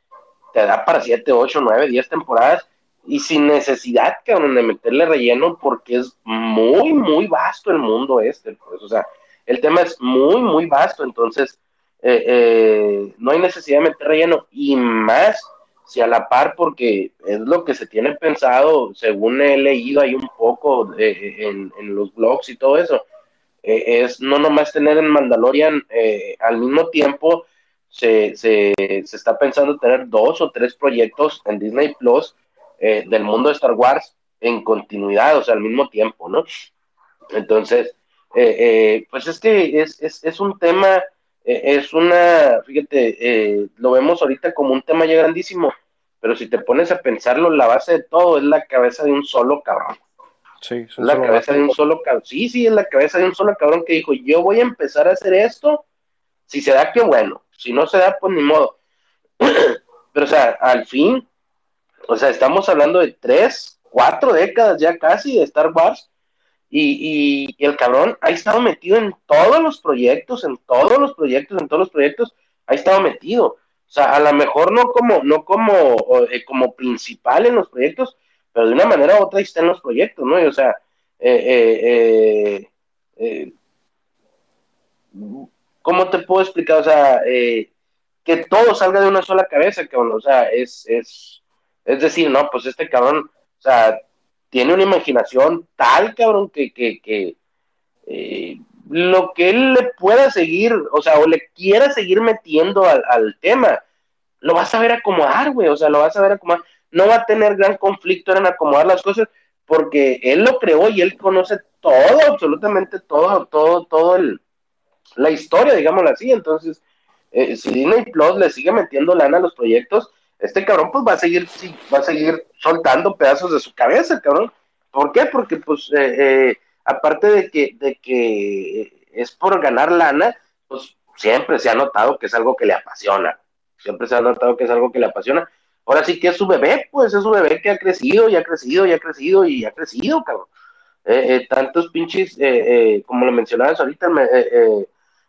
S1: te da para 7, 8, 9, 10 temporadas y sin necesidad, de meterle relleno porque es muy, muy vasto el mundo este. Pues, o sea, el tema es muy, muy vasto, entonces eh, eh, no hay necesidad de meter relleno y más si a la par, porque es lo que se tiene pensado, según he leído ahí un poco en, los blogs y todo eso, eh, es no nomás tener en Mandalorian eh, al mismo tiempo, se, se, se, está pensando tener dos o tres proyectos en Disney Plus eh, del mundo de Star Wars en continuidad, o sea, al mismo tiempo, ¿no? Entonces, pues es que es, es, es un tema es una, fíjate, lo vemos ahorita como un tema ya grandísimo, pero si te pones a pensarlo, la base de todo es la cabeza de un solo cabrón. Sí, es la cabeza de un solo cabrón. Sí, sí, es la cabeza de un solo cabrón que dijo, yo voy a empezar a hacer esto, si se da, qué bueno, si no se da, pues ni modo. pero, o sea, al fin, o sea, estamos hablando de tres, cuatro décadas ya casi de Star Wars, y, y, el cabrón ha estado metido en todos los proyectos, en todos los proyectos, en todos los proyectos, ha estado metido. O sea, a lo mejor no como, no como, eh, como principal en los proyectos, pero de una manera u otra está en los proyectos, ¿no? Y, o sea, eh, eh, ¿cómo te puedo explicar? O sea, que todo salga de una sola cabeza, cabrón, o sea, es, es, es decir, no, pues este cabrón, o sea, tiene una imaginación tal, cabrón, que, que, que lo que él le pueda seguir, o sea, o le quiera seguir metiendo al, tema, lo vas a ver acomodar, güey, o sea, lo vas a ver acomodar. No va a tener gran conflicto en acomodar las cosas porque él lo creó y él conoce todo, absolutamente todo, todo, todo el, la historia, digámoslo así. Entonces, eh, si Disney Plus le sigue metiendo lana a los proyectos, este cabrón pues va a seguir, va a seguir soltando pedazos de su cabeza, cabrón. ¿Por qué? Porque pues eh, eh, aparte de que, de que es por ganar lana, pues siempre se ha notado que es algo que le apasiona. Siempre se ha notado que es algo que le apasiona. Ahora sí que es su bebé, pues es su bebé que ha crecido y ha crecido y ha crecido y ha crecido, cabrón. tantos pinches, como lo mencionabas ahorita,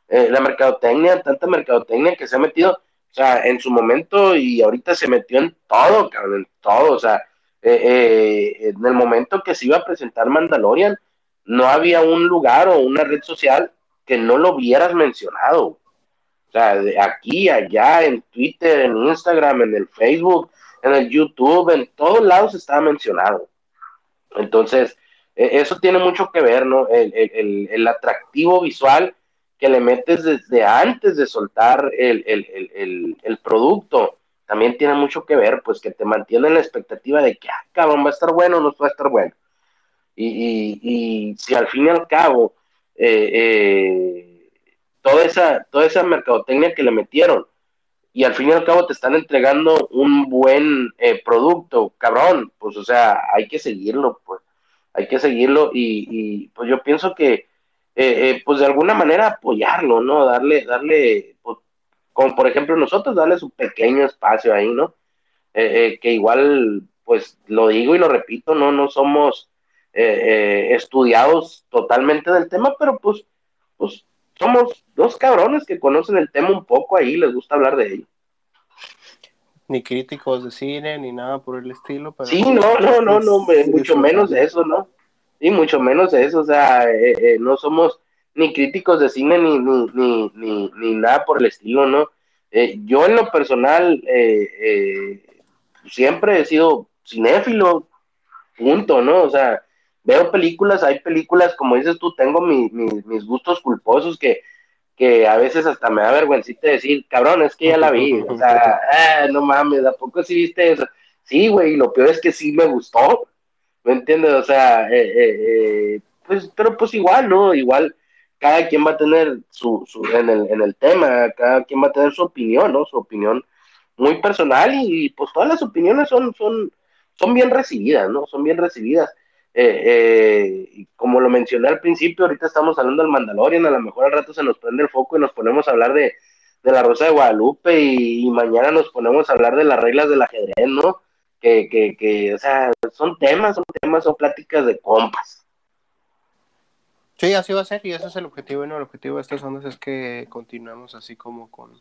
S1: la mercadotecnia, tanta mercadotecnia que se ha metido, o sea, en su momento y ahorita se metió en todo, cabrón, en todo. O sea, eh, eh, en el momento que se iba a presentar Mandalorian, no había un lugar o una red social que no lo hubieras mencionado. O sea, de aquí, allá, en Twitter, en Instagram, en el Facebook, en el YouTube, en todos lados estaba mencionado. Entonces, e, eso tiene mucho que ver, ¿no? El, el, el atractivo visual que le metes desde antes de soltar el, producto, también tiene mucho que ver, pues que te mantiene la expectativa de que, ah, cabrón, va a estar bueno o no va a estar bueno. Y, si al fin y al cabo, eh, eh, toda, esa, toda esa mercadotecnia que le metieron, y al fin y al cabo te están entregando un buen eh, producto, cabrón, pues o sea, hay que seguirlo, pues, hay que seguirlo, y, y pues yo pienso que eh, eh, pues de alguna manera apoyarlo, ¿no? Darle, darle, pues, como por ejemplo nosotros, darle su pequeño espacio ahí, ¿no? Eh, que igual, pues lo digo y lo repito, no, no somos estudiados totalmente del tema, pero pues, pues somos dos cabrones que conocen el tema un poco ahí, les gusta hablar de ello.
S2: Ni críticos de cine, ni nada por el estilo.
S1: Pero sí, no, no, no, no, mucho menos de eso, ¿no? Y mucho menos eso, o sea, eh, eh, no somos ni críticos de cine ni, ni, ni, ni, nada por el estilo, ¿no? Eh, yo en lo personal siempre he sido cinéfilo, punto, ¿no? O sea, veo películas, hay películas, como dices tú, tengo mis gustos culposos que, que a veces hasta me da vergüencita decir, cabrón, es que ya la vi, o sea, ah, no mames, ¿a poco sí viste eso? Sí, güey, y lo peor es que sí me gustó, ¿me entiendes? O sea, eh, eh, eh, pues, pero pues igual, ¿no? Igual cada quien va a tener su, su en, el, en el tema, cada quien va a tener su opinión, ¿no? Su opinión muy personal y, pues todas las opiniones son, son, son bien recibidas, ¿no? Son bien recibidas. Eh, como lo mencioné al principio, ahorita estamos hablando del Mandalorian, a lo mejor al rato se nos prende el foco y nos ponemos a hablar de, de la Rosa de Guadalupe y, mañana nos ponemos a hablar de las reglas del ajedrez, ¿no? Que, que, que, o sea, son temas, son temas, son pláticas de compas.
S2: Sí, así va a ser, y ese es el objetivo, ¿no? El objetivo de estas ondas es que continuemos así como con,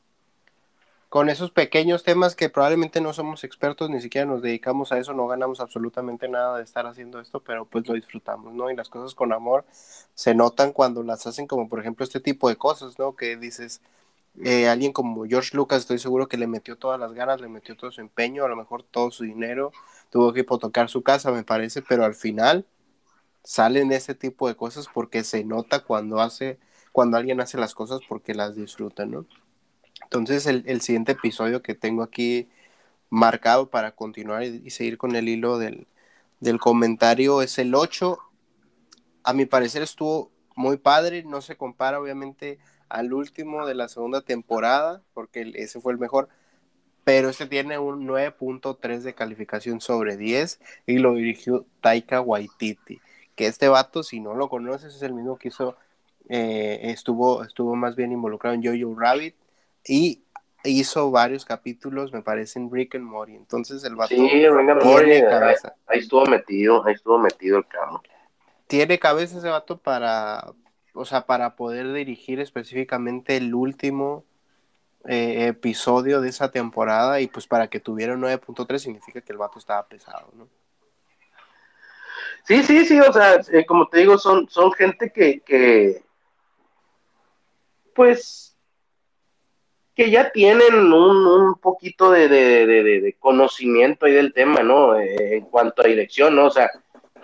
S2: con esos pequeños temas que probablemente no somos expertos, ni siquiera nos dedicamos a eso, no ganamos absolutamente nada de estar haciendo esto, pero pues lo disfrutamos, ¿no? Y las cosas con amor se notan cuando las hacen, como por ejemplo este tipo de cosas, ¿no? Que dices, eh, alguien como George Lucas, estoy seguro que le metió todas las ganas, le metió todo su empeño, a lo mejor todo su dinero, tuvo que hipotecar su casa, me parece, pero al final salen ese tipo de cosas porque se nota cuando hace, cuando alguien hace las cosas porque las disfruta, ¿no? Entonces el, siguiente episodio que tengo aquí marcado para continuar y, seguir con el hilo del, del comentario es el 8. A mi parecer estuvo muy padre, no se compara obviamente al último de la segunda temporada, porque ese fue el mejor, pero este tiene un 9.3 de calificación sobre 10 y lo dirigió Taika Waititi, que este vato, si no lo conoces, es el mismo que hizo, eh, estuvo, estuvo más bien involucrado en Jojo Rabbit y hizo varios capítulos, me parece, en Rick and Morty. Entonces el vato
S1: tiene cabeza. Ahí, estuvo metido, ahí estuvo metido el cabrón.
S2: Tiene cabeza ese vato para, o sea, para poder dirigir específicamente el último eh, episodio de esa temporada y pues para que tuviera un 9.3 significa que el vato estaba pesado, ¿no?
S1: Sí, sí, sí, o sea, eh, como te digo, son, son gente que, que, pues, que ya tienen un, un poquito de, de, de, conocimiento ahí del tema, ¿no? Eh, en cuanto a dirección, ¿no? O sea,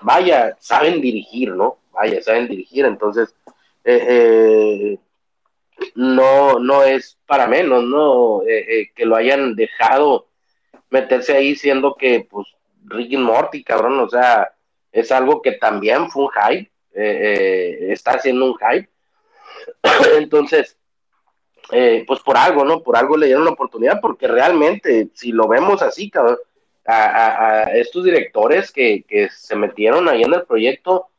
S1: vaya, saben dirigir, ¿no? Vaya, saben dirigir, entonces, eh, eh, no, no es para menos, ¿no? Eh, que lo hayan dejado meterse ahí siendo que, pues, Rick Morty, cabrón, o sea, es algo que también fue un hype, está haciendo un hype. Entonces, pues por algo, ¿no? Por algo le dieron la oportunidad, porque realmente, si lo vemos así, cabrón, a, estos directores que, que, se metieron ahí en el proyecto,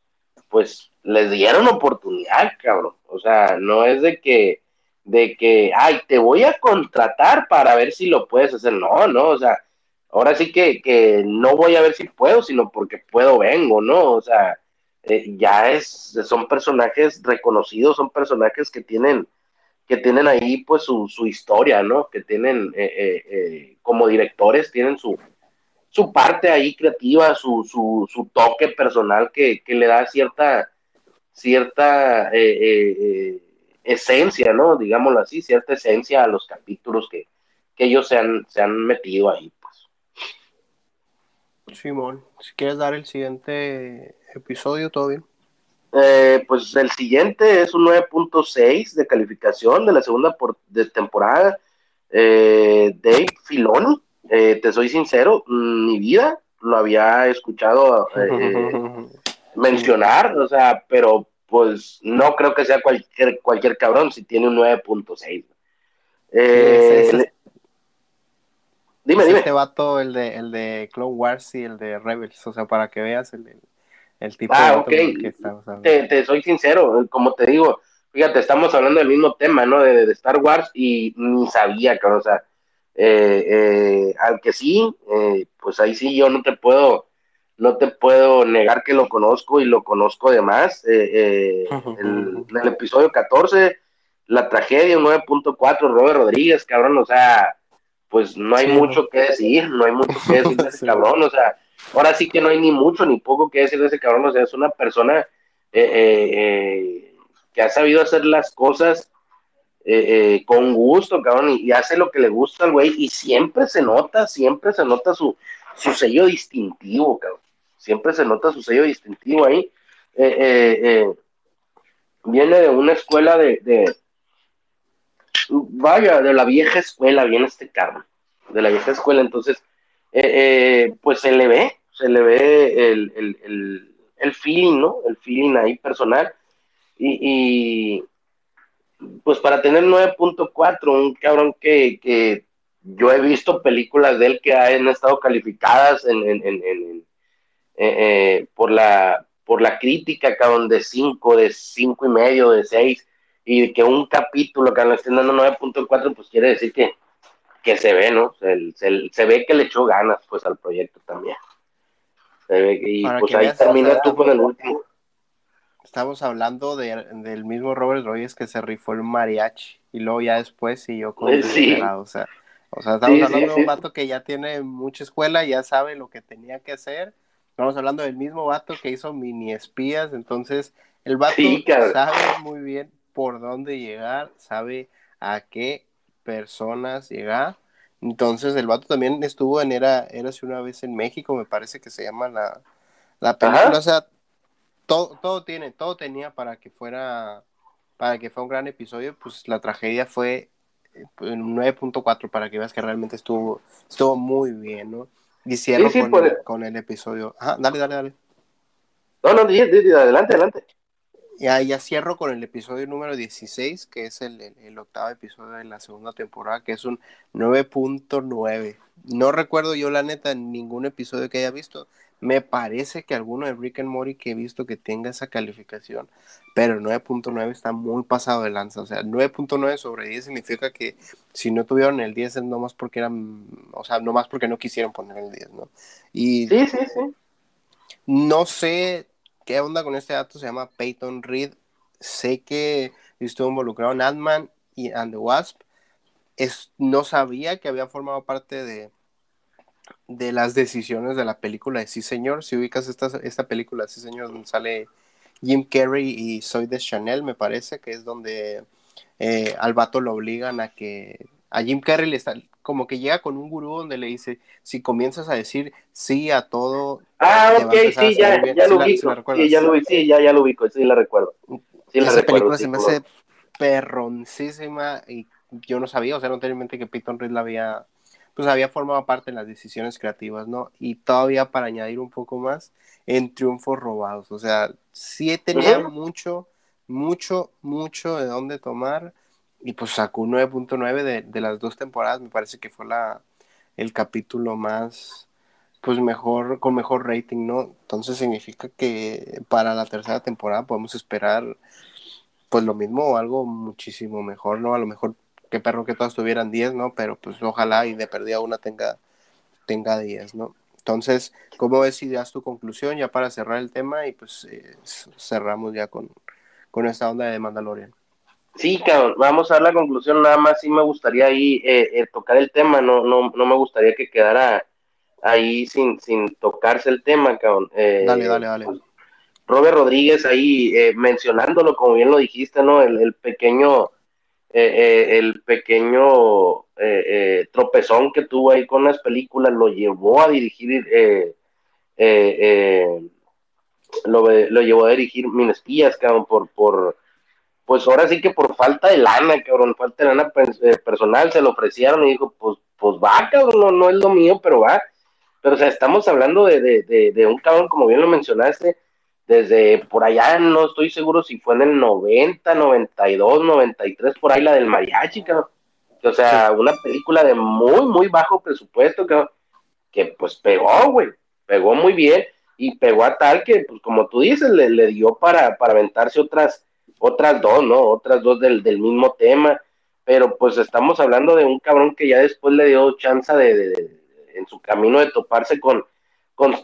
S1: pues les dieron oportunidad, cabrón. O sea, no es de que, de que, ay, te voy a contratar para ver si lo puedes hacer. No, no, o sea, ahora sí que, que no voy a ver si puedo, sino porque puedo vengo, ¿no? O sea, eh, ya es, son personajes reconocidos, son personajes que tienen, que tienen ahí pues su, su historia, ¿no? Que tienen, eh, como directores, tienen su, su parte ahí creativa, su, su, su toque personal que, que, le da cierta, cierta esencia, ¿no? Digámoslo así, cierta esencia a los capítulos que, que ellos se han, se han metido ahí.
S2: Simón, si quieres dar el siguiente episodio, todo bien.
S1: Eh, pues el siguiente es un 9.6 de calificación de la segunda de temporada. Eh, Dave Filoni, eh, te soy sincero, mi vida lo había escuchado mencionar, o sea, pero pues no creo que sea cualquier, cualquier cabrón si tiene un 9.6. Eh,
S2: Dime, dime. Este vato, el de, el de Clone Wars y el de Rebels, o sea, para que veas el, el tipo
S1: ah, de que estamos hablando. Te, te, soy sincero, como te digo, fíjate, estamos hablando del mismo tema, ¿no? De, de Star Wars y ni sabía, cabrón, o sea, eh, eh, al que sí, eh, pues ahí sí yo no te puedo, no te puedo negar que lo conozco y lo conozco además. Eh, el, el episodio 14, la tragedia, 9.4, Robert Rodríguez, cabrón, o sea pues no hay mucho que decir, no hay mucho que decir de ese cabrón, o sea, ahora sí que no hay ni mucho ni poco que decir de ese cabrón, o sea, es una persona eh, eh, eh, que ha sabido hacer las cosas con gusto, cabrón, y, hace lo que le gusta al güey, y siempre se nota, siempre se nota su, su sello distintivo, cabrón, siempre se nota su sello distintivo ahí. viene de una escuela de vaya, de la vieja escuela viene este carro, de la vieja escuela, entonces, eh, eh, pues se le ve, se le ve el, feeling, ¿no? El feeling ahí personal. Y, pues para tener 9.4, un cabrón que, yo he visto películas de él que han estado calificadas en, eh, por la por la crítica, cabrón, de 5, de cinco y medio, de 6 y que un capítulo que le estén dando 9.4, pues quiere decir que, que se ve, ¿no? Se, se, ve que le echó ganas, pues, al proyecto también. Se ve que, y pues ahí termina tú con el último.
S2: Estamos hablando de, del mismo Robert Rogers que se rifó el mariachi y luego ya después siguió con el
S1: sí.
S2: o sea, o sea, estamos hablando de un vato que ya tiene mucha escuela, ya sabe lo que tenía que hacer. Estamos hablando del mismo vato que hizo mini espías, entonces el vato sabe muy bien por dónde llegar, sabe a qué personas llegar. Entonces el vato también estuvo en Era, Érase una vez en México, me parece que se llama la, la película. O sea, todo, todo tiene, todo tenía para que fuera, para que fuera un gran episodio, pues la tragedia fue eh, un 9.4 para que veas que realmente estuvo, estuvo muy bien, ¿no? Y cierro con, el, episodio. Ajá, dale, dale, dale.
S1: No, no, adelante, adelante.
S2: Ya, ya cierro con el episodio número 16, que es el, el, octavo episodio de la segunda temporada, que es un 9.9. No recuerdo yo, la neta, ningún episodio que haya visto. Me parece que alguno de Rick and Morty que he visto que tenga esa calificación, pero el 9.9 está muy pasado de lanza. O sea, 9.9 sobre 10 significa que si no tuvieron el 10 es nomás porque eran, o sea, nomás porque no quisieron poner el 10, ¿no? Y
S1: sí, sí, sí.
S2: No sé ¿Qué onda con este dato? Se llama Peyton Reed. Sé que estuvo involucrado en Ant-Man y and the Wasp. Es, no sabía que había formado parte de, de las decisiones de la película de Sí Señor. Si ubicas esta, esta película, Sí Señor, donde sale Jim Carrey y Soy de Chanel, me parece, que es donde eh, al vato lo obligan a que a Jim Carrey le está, como que llega con un gurú donde le dice, si comienzas a decir sí a todo.
S1: Ah, ok, sí, ya, ya, lo ubico. sí, ya lo ubico, sí, ya, ya lo ubico, sí la recuerdo. Sí,
S2: Esa película se me hace perroncísima y yo no sabía, o sea, no tenía en mente que Peyton Reed la había, pues había formado parte de las decisiones creativas, ¿no? Y todavía para añadir un poco más, en Triunfos Robados, o sea, sí tenía mucho, mucho, mucho de dónde tomar y pues sacó un 9.9 de, de las dos temporadas, me parece que fue la, el capítulo más, pues mejor, con mejor rating, ¿no? Entonces significa que para la tercera temporada podemos esperar pues lo mismo o algo muchísimo mejor, ¿no? A lo mejor que perro que todas tuvieran 10, ¿no? Pero pues ojalá y de perdida una tenga, tenga 10, ¿no? Entonces, ¿cómo ves si das tu conclusión ya para cerrar el tema y pues eh, cerramos ya con, con esta onda de Mandalorian?
S1: Sí, cabrón, vamos a dar la conclusión, nada más sí me gustaría ahí eh, eh, tocar el tema, no, no, no me gustaría que quedara ahí sin, sin tocarse el tema, cabrón.
S2: Dale, dale, dale. Pues,
S1: Robert Rodríguez ahí mencionándolo, como bien lo dijiste, ¿no? El, pequeño, el pequeño tropezón que tuvo ahí con las películas lo llevó a dirigir, lo, lo, llevó a dirigir Minespías, cabrón, por, por pues ahora sí que por falta de lana, cabrón, falta de lana eh, personal, se lo ofrecieron y dijo, pues, pues va, cabrón, no, no es lo mío, pero va. Pero, o sea, estamos hablando de, de, de, un cabrón, como bien lo mencionaste, desde por allá, no estoy seguro si fue en el 90, 92, 93, por ahí la del mariachi, cabrón. O sea, una película de muy, muy bajo presupuesto, cabrón, que pues pegó, güey, pegó muy bien y pegó a tal que, pues como tú dices, le, le dio para, para aventarse otras otras dos, ¿no? Otras dos del, del mismo tema, pero pues estamos hablando de un cabrón que ya después le dio chance de, en su camino de toparse con, con,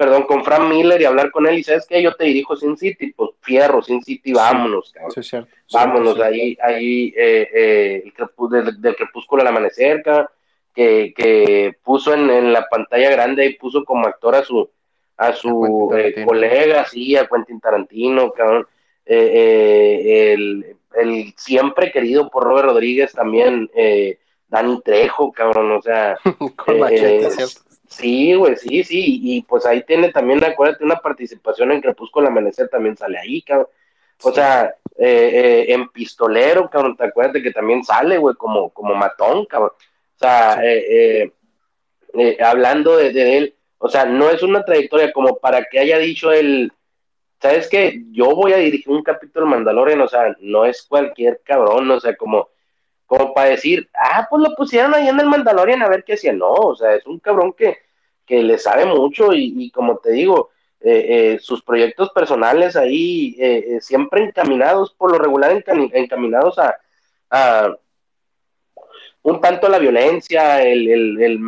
S1: perdón, con Frank Miller y hablar con él y sabes que yo te dirijo Sin City, pues fierro, Sin City, vámonos, cabrón.
S2: Sí, cierto.
S1: Vámonos, ahí, ahí, eh, eh, el del, crepúsculo al amanecer, que, que puso en, en, la pantalla grande y puso como actor a su, a su eh, colega, sí, a Quentin Tarantino, cabrón. Eh, eh, el, siempre querido por Robert Rodríguez también, eh, Dani Trejo, cabrón, o sea. Sí, güey, sí, sí, y pues ahí tiene también, acuérdate, una participación en Crepúsculo Amanecer también sale ahí, cabrón. O sea, en Pistolero, cabrón, te acuerdas que también sale, güey, como, como matón, cabrón. O sea, hablando de, de, él, o sea, no es una trayectoria como para que haya dicho él, ¿sabes qué? Yo voy a dirigir un capítulo Mandalorian, o sea, no es cualquier cabrón, o sea, como, como para decir, ah, pues lo pusieron ahí en el Mandalorian a ver qué hacía, no, o sea, es un cabrón que, que le sabe mucho y, como te digo, eh, eh, sus proyectos personales ahí eh, siempre encaminados, por lo regular encaminados a, a, un tanto la violencia, el, el, el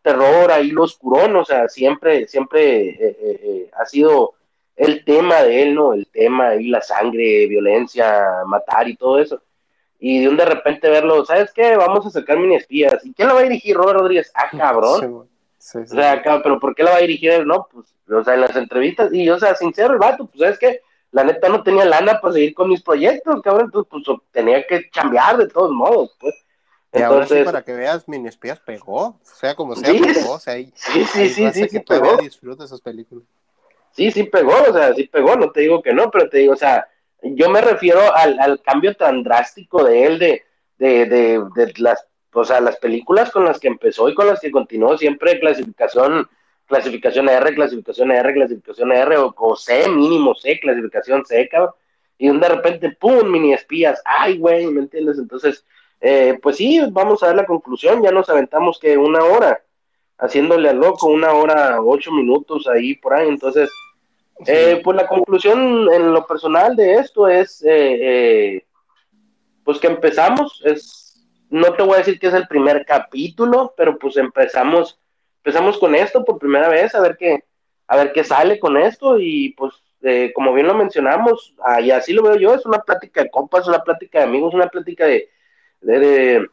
S1: terror, ahí lo oscurón, o sea, siempre, siempre ha sido el tema de él, ¿no? El tema y la sangre, violencia, matar y todo eso. Y de un de repente verlo, ¿sabes qué? Vamos a sacar mini espías. ¿Y quién lo va a dirigir? Robert Rodríguez. Ah, cabrón. Sí, sí, o sea, pero ¿por qué lo va a dirigir él? No, pues, o sea, en las entrevistas, y o sea, sincero el vato, pues, ¿sabes qué? La neta no tenía lana para seguir con mis proyectos, cabrón, entonces, pues, tenía que cambiar de todos modos, pues.
S2: Entonces, para que veas, mini espías pegó, o sea, como sea, pegó, o sea, ahí,
S1: sí, sí, sí, sí, sí, pegó.
S2: disfruta esas películas
S1: sí, sí pegó, o sea, sí pegó, no te digo que no, pero te digo, o sea, yo me refiero al, al cambio tan drástico de él, de, de, de, de, las, o sea, las películas con las que empezó y con las que continuó siempre clasificación, clasificación R, clasificación R, clasificación R, o, C, mínimo C, clasificación C, cabrón, y de repente, ¡pum!, mini espías, ay, güey, ¿me entiendes? Entonces, eh, pues sí, vamos a ver la conclusión, ya nos aventamos que una hora, haciéndole al loco, una hora, ocho minutos ahí por ahí, entonces, eh, pues la conclusión en lo personal de esto es, eh, eh, pues que empezamos, es, no te voy a decir que es el primer capítulo, pero pues empezamos, empezamos con esto por primera vez, a ver qué, a ver qué sale con esto y pues como bien lo mencionamos, y así lo veo yo, es una plática de compas, una plática de amigos, una plática de, de,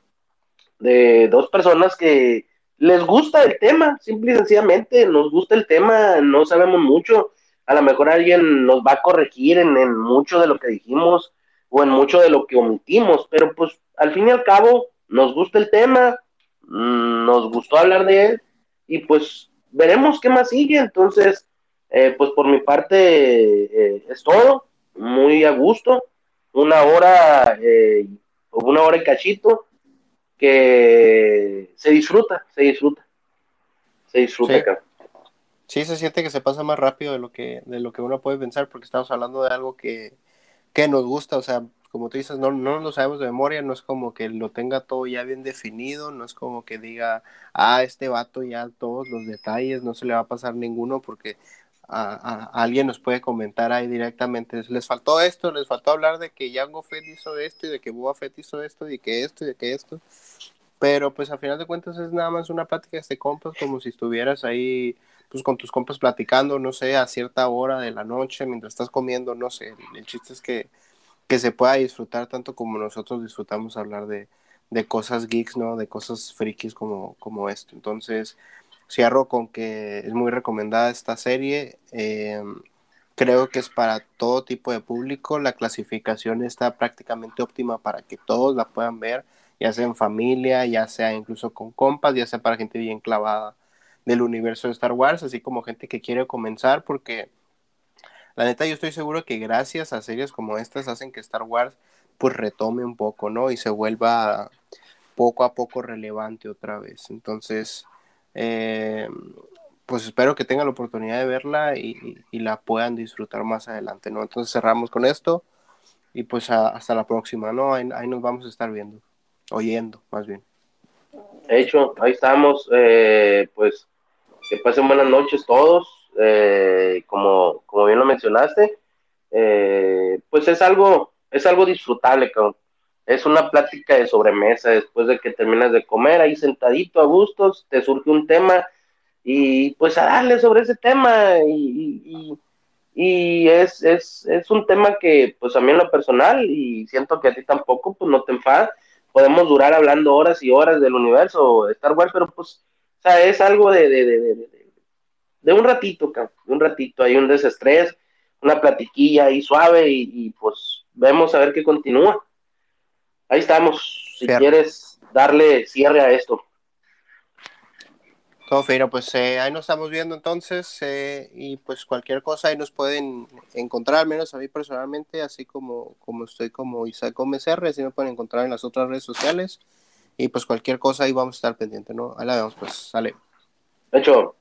S1: de dos personas que les gusta el tema, simple y sencillamente nos gusta el tema, no sabemos mucho, a lo mejor alguien nos va a corregir en, mucho de lo que dijimos o en mucho de lo que omitimos, pero pues al fin y al cabo nos gusta el tema, mm, nos gustó hablar de él y pues veremos qué más sigue. Entonces, eh, pues por mi parte eh, es todo, muy a gusto, una hora, eh, una hora y cachito, que se disfruta, se disfruta, se disfruta acá.
S2: Sí, se siente que se pasa más rápido de lo que, de lo que uno puede pensar, porque estamos hablando de algo que, que nos gusta, o sea, como tú dices, no, no lo sabemos de memoria, no es como que lo tenga todo ya bien definido, no es como que diga, ah, este vato ya todos los detalles, no se le va a pasar ninguno, porque a, alguien nos puede comentar ahí directamente, les faltó esto, les faltó hablar de que Jango Fett hizo esto, y de que Boba Fett hizo esto, y que esto, y de que esto, Pero pues a final de cuentas es nada más una plática de compas, como si estuvieras ahí pues con tus compas platicando, no sé, a cierta hora de la noche, mientras estás comiendo, no sé. El chiste es que, que se pueda disfrutar tanto como nosotros disfrutamos hablar de, de cosas geeks, ¿no? De cosas frikis como, como esto. Entonces, cierro con que es muy recomendada esta serie. Eh, creo que es para todo tipo de público. La clasificación está prácticamente óptima para que todos la puedan ver, ya sea en familia, ya sea incluso con compas, ya sea para gente bien clavada del universo de Star Wars, así como gente que quiere comenzar, porque la neta yo estoy seguro que gracias a series como estas hacen que Star Wars pues retome un poco, ¿no? Y se vuelva poco a poco relevante otra vez. Entonces, eh, pues espero que tengan la oportunidad de verla y, la puedan disfrutar más adelante, ¿no? Entonces cerramos con esto y pues hasta la próxima, ¿no? Ahí, nos vamos a estar viendo, oyendo más bien.
S1: De hecho, ahí estamos, eh, pues que pasen buenas noches todos, eh, como, como bien lo mencionaste, eh, pues es algo, es algo disfrutable, es una plática de sobremesa después de que terminas de comer, ahí sentadito a gustos, te surge un tema y pues a darle sobre ese tema y, y, es, es, es, un tema que pues a mí en lo personal y siento que a ti tampoco pues no te enfadas, podemos durar hablando horas y horas del universo Star Wars, pero pues o sea, es algo de, de, de, de, un ratito, de un ratito, hay un desestrés, una platiquilla ahí suave y, pues vemos a ver qué continúa. Ahí estamos, si quieres darle cierre a esto.
S2: Todo fino, pues eh, ahí nos estamos viendo entonces eh, y pues cualquier cosa ahí nos pueden encontrar, al menos a mí personalmente, así como, como estoy como Isaac Gómez R, así me pueden encontrar en las otras redes sociales y pues cualquier cosa ahí vamos a estar pendiente, ¿no? Ahí la vemos, pues sale.
S1: De hecho.